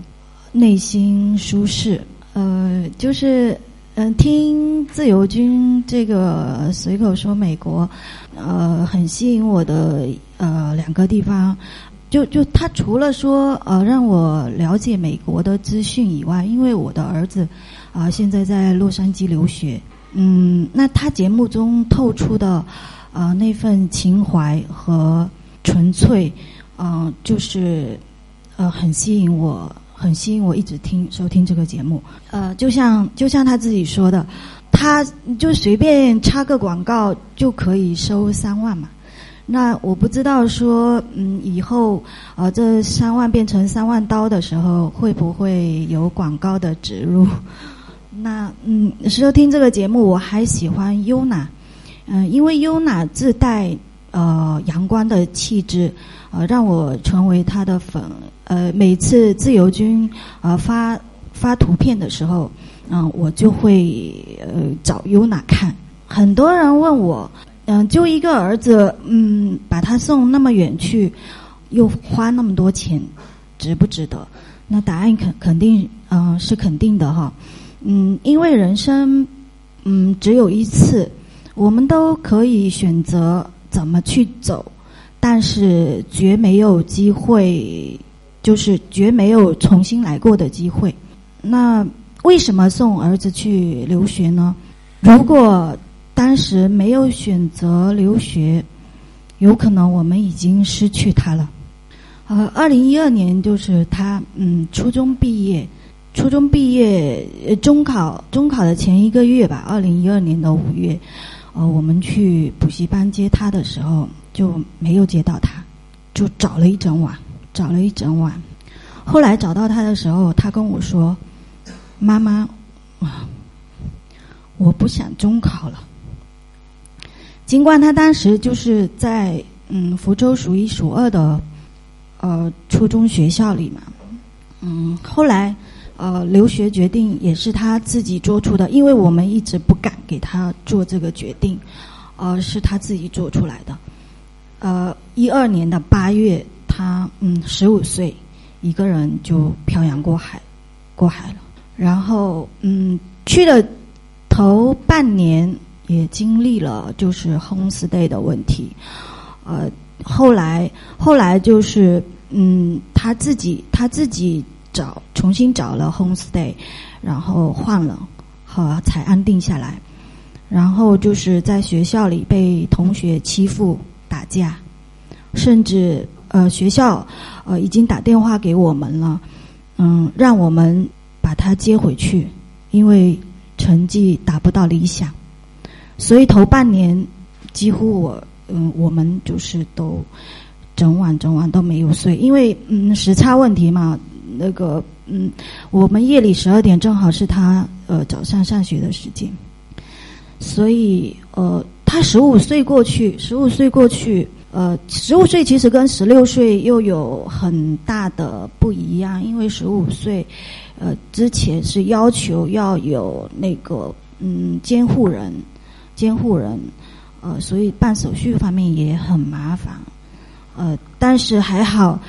内心舒适，呃，就是。嗯，听自由军这个随口说美国，呃，很吸引我的呃两个地方，就就他除了说呃让我了解美国的资讯以外，因为我的儿子啊现在在洛杉矶留学，嗯，那他节目中透出的啊那份情怀和纯粹，嗯，就是呃很吸引我。很吸引我，一直听收听这个节目。呃，就像就像他自己说的，他就随便插个广告就可以收三万嘛。那我不知道说，嗯，以后呃这三万变成三万刀的时候，会不会有广告的植入？(laughs) 那嗯，收听这个节目，我还喜欢优娜，嗯，因为优娜自带呃阳光的气质，呃，让我成为她的粉。呃，每次自由军呃发发图片的时候，嗯，我就会呃找优娜看。很多人问我，嗯，就一个儿子，嗯，把他送那么远去，又花那么多钱，值不值得？那答案肯肯定，嗯，是肯定的哈。嗯，因为人生，嗯，只有一次，我们都可以选择怎么去走，但是绝没有机会，就是绝没有重新来过的机会。那为什么送儿子去留学呢？如果当时没有选择留学，有可能我们已经失去他了。呃，二零一二年就是他嗯初中毕业，初中毕业中考中考的前一个月吧，二零一二年的五月。呃，我们去补习班接他的时候就没有接到他，就找了一整晚，找了一整晚。后来找到他的时候，他跟我说：“妈妈，我不想中考了。”尽管他当时就是在嗯福州数一数二的呃初中学校里嘛，嗯，后来。呃，留学决定也是他自己做出的，因为我们一直不敢给他做这个决定，呃，是他自己做出来的。呃，一二年的八月，他嗯十五岁，一个人就漂洋过海过海了。然后嗯去了头半年，也经历了就是 homestay 的问题。呃，后来后来就是嗯他自己他自己。找重新找了 homestay，然后换了，和才安定下来。然后就是在学校里被同学欺负打架，甚至呃学校呃已经打电话给我们了，嗯，让我们把他接回去，因为成绩达不到理想。所以头半年几乎我嗯我们就是都整晚整晚都没有睡，因为嗯时差问题嘛。那个嗯，我们夜里十二点正好是他呃早上上学的时间，所以呃他十五岁过去，十五岁过去，呃十五岁其实跟十六岁又有很大的不一样，因为十五岁呃之前是要求要有那个嗯监护人，监护人呃所以办手续方面也很麻烦，呃但是还好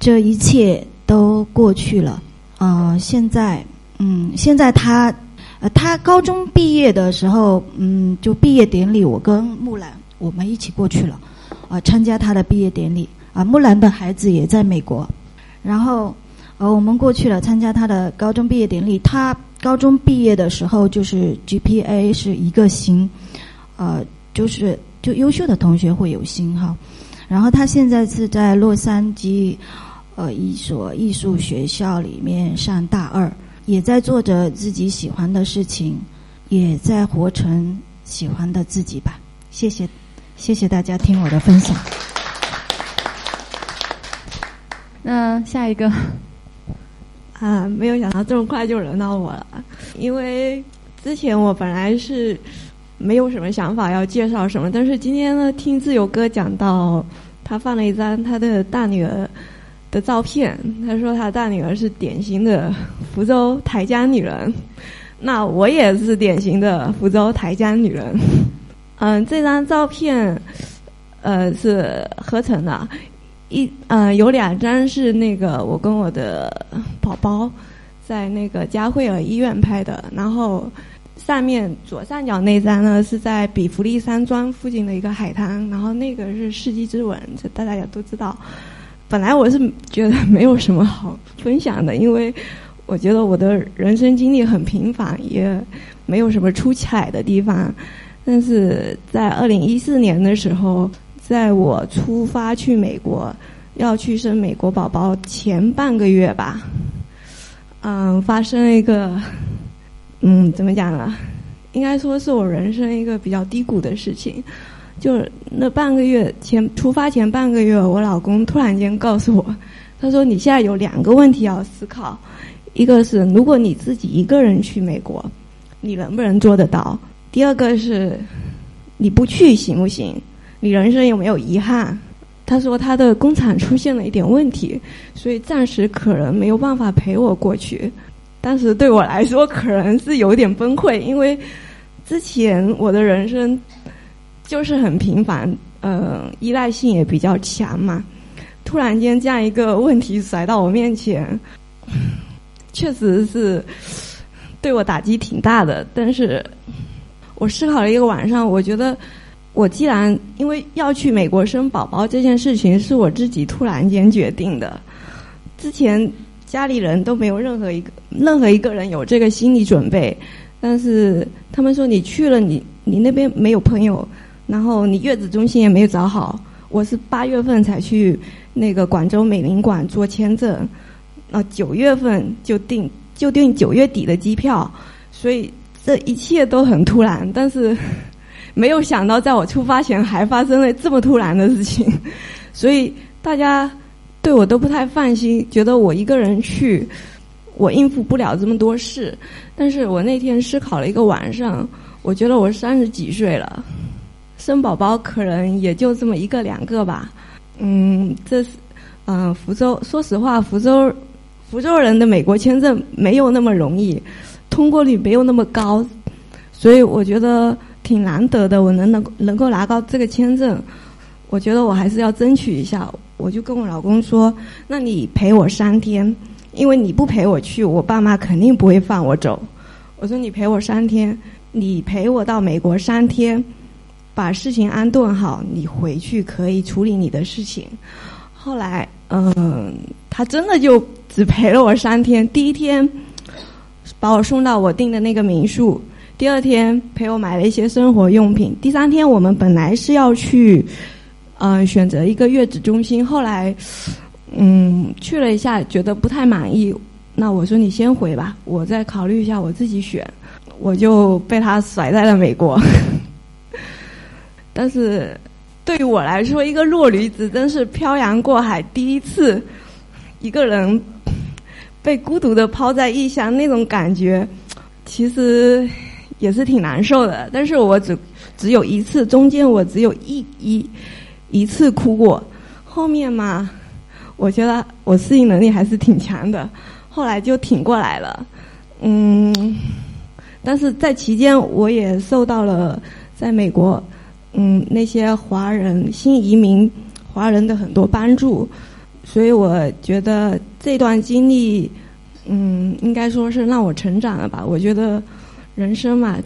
这一切。都过去了，呃，现在，嗯，现在他，呃，他高中毕业的时候，嗯，就毕业典礼，我跟木兰我们一起过去了，啊，参加他的毕业典礼，啊，木兰的孩子也在美国，然后，呃，我们过去了参加他的高中毕业典礼。他高中毕业的时候就是 GPA 是一个星，呃，就是就优秀的同学会有星哈，然后他现在是在洛杉矶。呃，一所艺术学校里面上大二，也在做着自己喜欢的事情，也在活成喜欢的自己吧。谢谢，谢谢大家听我的分享。那下一个 (laughs) 啊，没有想到这么快就轮到我了，因为之前我本来是没有什么想法要介绍什么，但是今天呢，听自由哥讲到他放了一张他的大女儿。的照片，他说他大女儿是典型的福州台江女人，那我也是典型的福州台江女人。嗯，这张照片，呃，是合成的，一呃有两张是那个我跟我的宝宝在那个嘉惠尔医院拍的，然后上面左上角那张呢是在比弗利山庄附近的一个海滩，然后那个是世纪之吻，这大家也都知道。本来我是觉得没有什么好分享的，因为我觉得我的人生经历很平凡，也没有什么出彩的地方。但是在二零一四年的时候，在我出发去美国要去生美国宝宝前半个月吧，嗯，发生了一个，嗯，怎么讲呢？应该说是我人生一个比较低谷的事情。就是那半个月前出发前半个月，我老公突然间告诉我，他说：“你现在有两个问题要思考，一个是如果你自己一个人去美国，你能不能做得到？第二个是你不去行不行？你人生有没有遗憾？”他说他的工厂出现了一点问题，所以暂时可能没有办法陪我过去。当时对我来说可能是有点崩溃，因为之前我的人生。就是很平凡，嗯，依赖性也比较强嘛。突然间这样一个问题甩到我面前，确实是对我打击挺大的。但是我思考了一个晚上，我觉得我既然因为要去美国生宝宝这件事情是我自己突然间决定的，之前家里人都没有任何一个任何一个人有这个心理准备，但是他们说你去了，你你那边没有朋友，然后你月子中心也没有找好。我是八月份才去那个广州美领馆做签证，那，九月份就订就订九月底的机票，所以这一切都很突然。但是 (laughs) 没有想到，在我出发前还发生了这么突然的事情，(laughs) 所以大家对我都不太放心，觉得我一个人去，我应付不了这么多事。但是我那天思考了一个晚上，我觉得我三十几岁了。生宝宝可能也就这么一个两个吧，嗯，这是，嗯，福州，说实话，福州，福州人的美国签证没有那么容易，通过率没有那么高，所以我觉得挺难得的，我能能能够拿到这个签证，我觉得我还是要争取一下，我就跟我老公说，那你陪我三天，因为你不陪我去，我爸妈肯定不会放我走，我说你陪我三天，你陪我到美国三天。把事情安顿好，你回去可以处理你的事情。后来，嗯，他真的就只陪了我三天。第一天把我送到我订的那个民宿，第二天陪我买了一些生活用品，第三天我们本来是要去，嗯，选择一个月子中心。后来，嗯，去了一下，觉得不太满意。那我说你先回吧，我再考虑一下，我自己选。我就被他甩在了美国。(laughs) 但是，对于我来说，一个弱女子真是漂洋过海，第一次一个人被孤独的抛在异乡，那种感觉其实也是挺难受的。但是我只只有一次，中间我只有一一一次哭过。后面嘛，我觉得我适应能力还是挺强的，后来就挺过来了。嗯，但是在期间，我也受到了在美国。嗯，那些华人新移民华人的很多帮助，所以我觉得这段经历，嗯，应该说是让我成长了吧。我觉得人生嘛，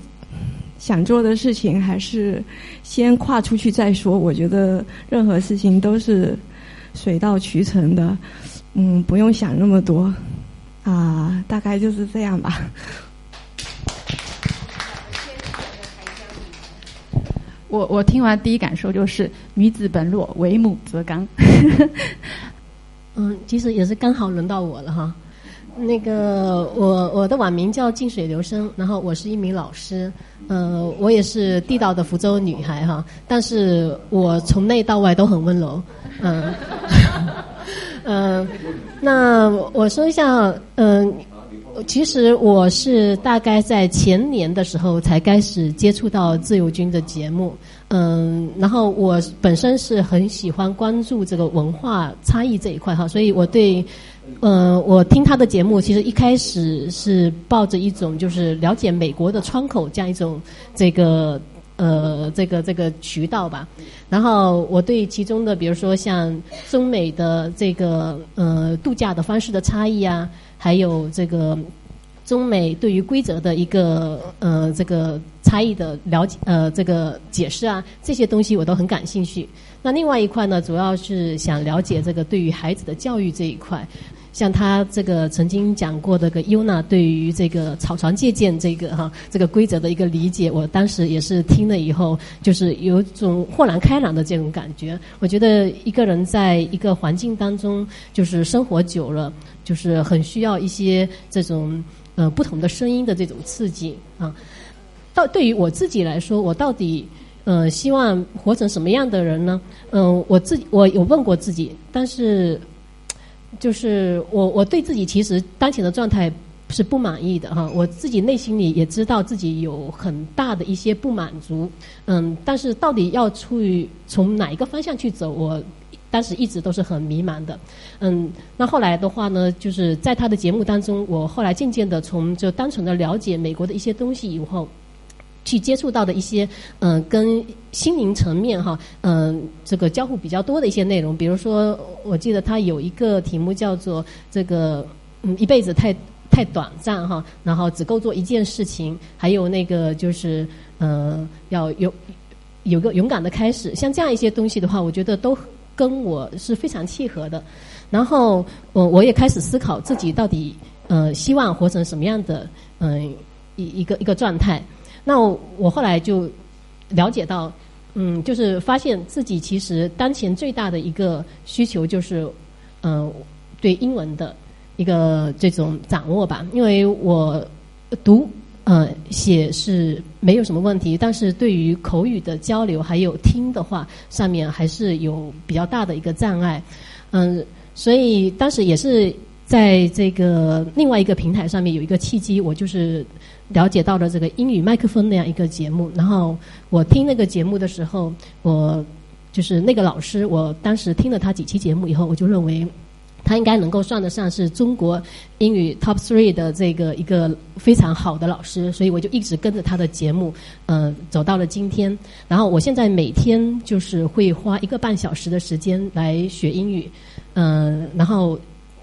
想做的事情还是先跨出去再说。我觉得任何事情都是水到渠成的，嗯，不用想那么多啊，大概就是这样吧。我我听完第一感受就是女子本弱，为母则刚。(laughs) 嗯，其实也是刚好轮到我了哈。那个我我的网名叫静水流声，然后我是一名老师，呃，我也是地道的福州女孩哈，但是我从内到外都很温柔，嗯，嗯，(laughs) 那我说一下，嗯。其实我是大概在前年的时候才开始接触到自由军的节目，嗯，然后我本身是很喜欢关注这个文化差异这一块哈，所以我对，嗯，我听他的节目，其实一开始是抱着一种就是了解美国的窗口这样一种这个呃这个这个渠道吧，然后我对其中的比如说像中美的这个呃度假的方式的差异啊。还有这个中美对于规则的一个呃这个差异的了解呃这个解释啊这些东西我都很感兴趣。那另外一块呢，主要是想了解这个对于孩子的教育这一块。像他这个曾经讲过的个优娜对于这个草船借箭这个哈这个规则的一个理解，我当时也是听了以后，就是有种豁然开朗的这种感觉。我觉得一个人在一个环境当中，就是生活久了。就是很需要一些这种呃不同的声音的这种刺激啊。到对于我自己来说，我到底呃希望活成什么样的人呢？嗯，我自己我有问过自己，但是就是我我对自己其实当前的状态是不满意的哈。我自己内心里也知道自己有很大的一些不满足，嗯，但是到底要出于从哪一个方向去走，我。当时一直都是很迷茫的，嗯，那后来的话呢，就是在他的节目当中，我后来渐渐的从就单纯的了解美国的一些东西以后，去接触到的一些嗯跟心灵层面哈嗯这个交互比较多的一些内容，比如说我记得他有一个题目叫做这个嗯一辈子太。太短暂哈，然后只够做一件事情，还有那个就是呃要有有个勇敢的开始，像这样一些东西的话，我觉得都跟我是非常契合的。然后我我也开始思考自己到底呃希望活成什么样的嗯一一个一个状态。那我后来就了解到，嗯，就是发现自己其实当前最大的一个需求就是嗯对英文的。一个这种掌握吧，因为我读呃写是没有什么问题，但是对于口语的交流还有听的话，上面还是有比较大的一个障碍。嗯，所以当时也是在这个另外一个平台上面有一个契机，我就是了解到了这个英语麦克风那样一个节目。然后我听那个节目的时候，我就是那个老师，我当时听了他几期节目以后，我就认为。他应该能够算得上是中国英语 top three 的这个一个非常好的老师，所以我就一直跟着他的节目，嗯，走到了今天。然后我现在每天就是会花一个半小时的时间来学英语，嗯，然后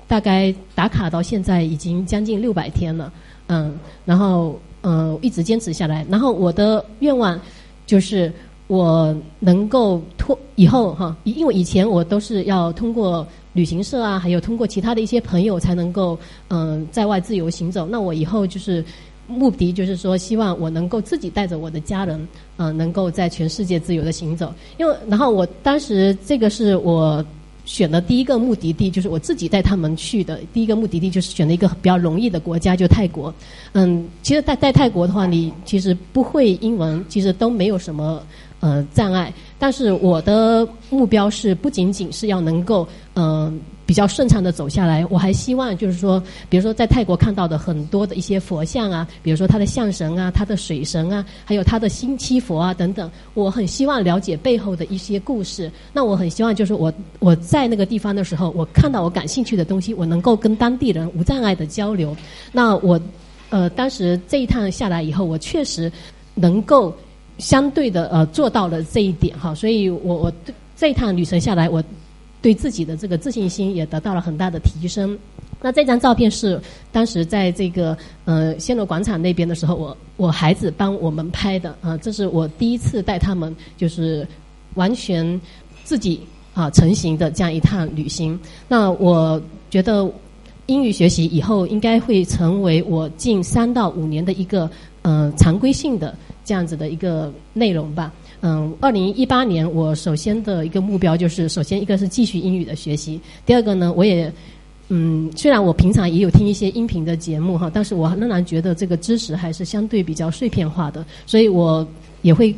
大概打卡到现在已经将近六百天了，嗯，然后嗯一直坚持下来。然后我的愿望就是我能够脱以后哈，因为以前我都是要通过。旅行社啊，还有通过其他的一些朋友才能够嗯在外自由行走。那我以后就是目的就是说，希望我能够自己带着我的家人嗯，能够在全世界自由的行走。因为然后我当时这个是我选的第一个目的地，就是我自己带他们去的第一个目的地，就是选了一个比较容易的国家，就泰国。嗯，其实带带泰国的话，你其实不会英文，其实都没有什么。呃，障碍。但是我的目标是不仅仅是要能够嗯比较顺畅的走下来，我还希望就是说，比如说在泰国看到的很多的一些佛像啊，比如说他的象神啊、他的水神啊，还有他的星期佛啊等等，我很希望了解背后的一些故事。那我很希望就是我我在那个地方的时候，我看到我感兴趣的东西，我能够跟当地人无障碍的交流。那我呃当时这一趟下来以后，我确实能够。相对的呃做到了这一点哈，所以我我对这一趟旅程下来，我对自己的这个自信心也得到了很大的提升。那这张照片是当时在这个呃暹罗广场那边的时候，我我孩子帮我们拍的啊，这是我第一次带他们就是完全自己啊成型的这样一趟旅行。那我觉得英语学习以后应该会成为我近三到五年的一个嗯常规性的。这样子的一个内容吧，嗯，二零一八年我首先的一个目标就是，首先一个是继续英语的学习，第二个呢，我也，嗯，虽然我平常也有听一些音频的节目哈，但是我仍然觉得这个知识还是相对比较碎片化的，所以我也会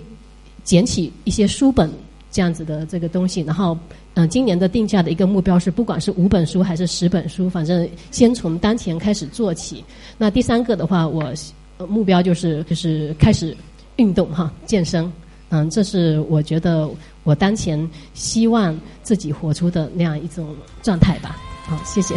捡起一些书本这样子的这个东西，然后，嗯，今年的定价的一个目标是，不管是五本书还是十本书，反正先从当前开始做起。那第三个的话，我目标就是就是开始。运动哈，健身，嗯，这是我觉得我当前希望自己活出的那样一种状态吧。好，谢谢。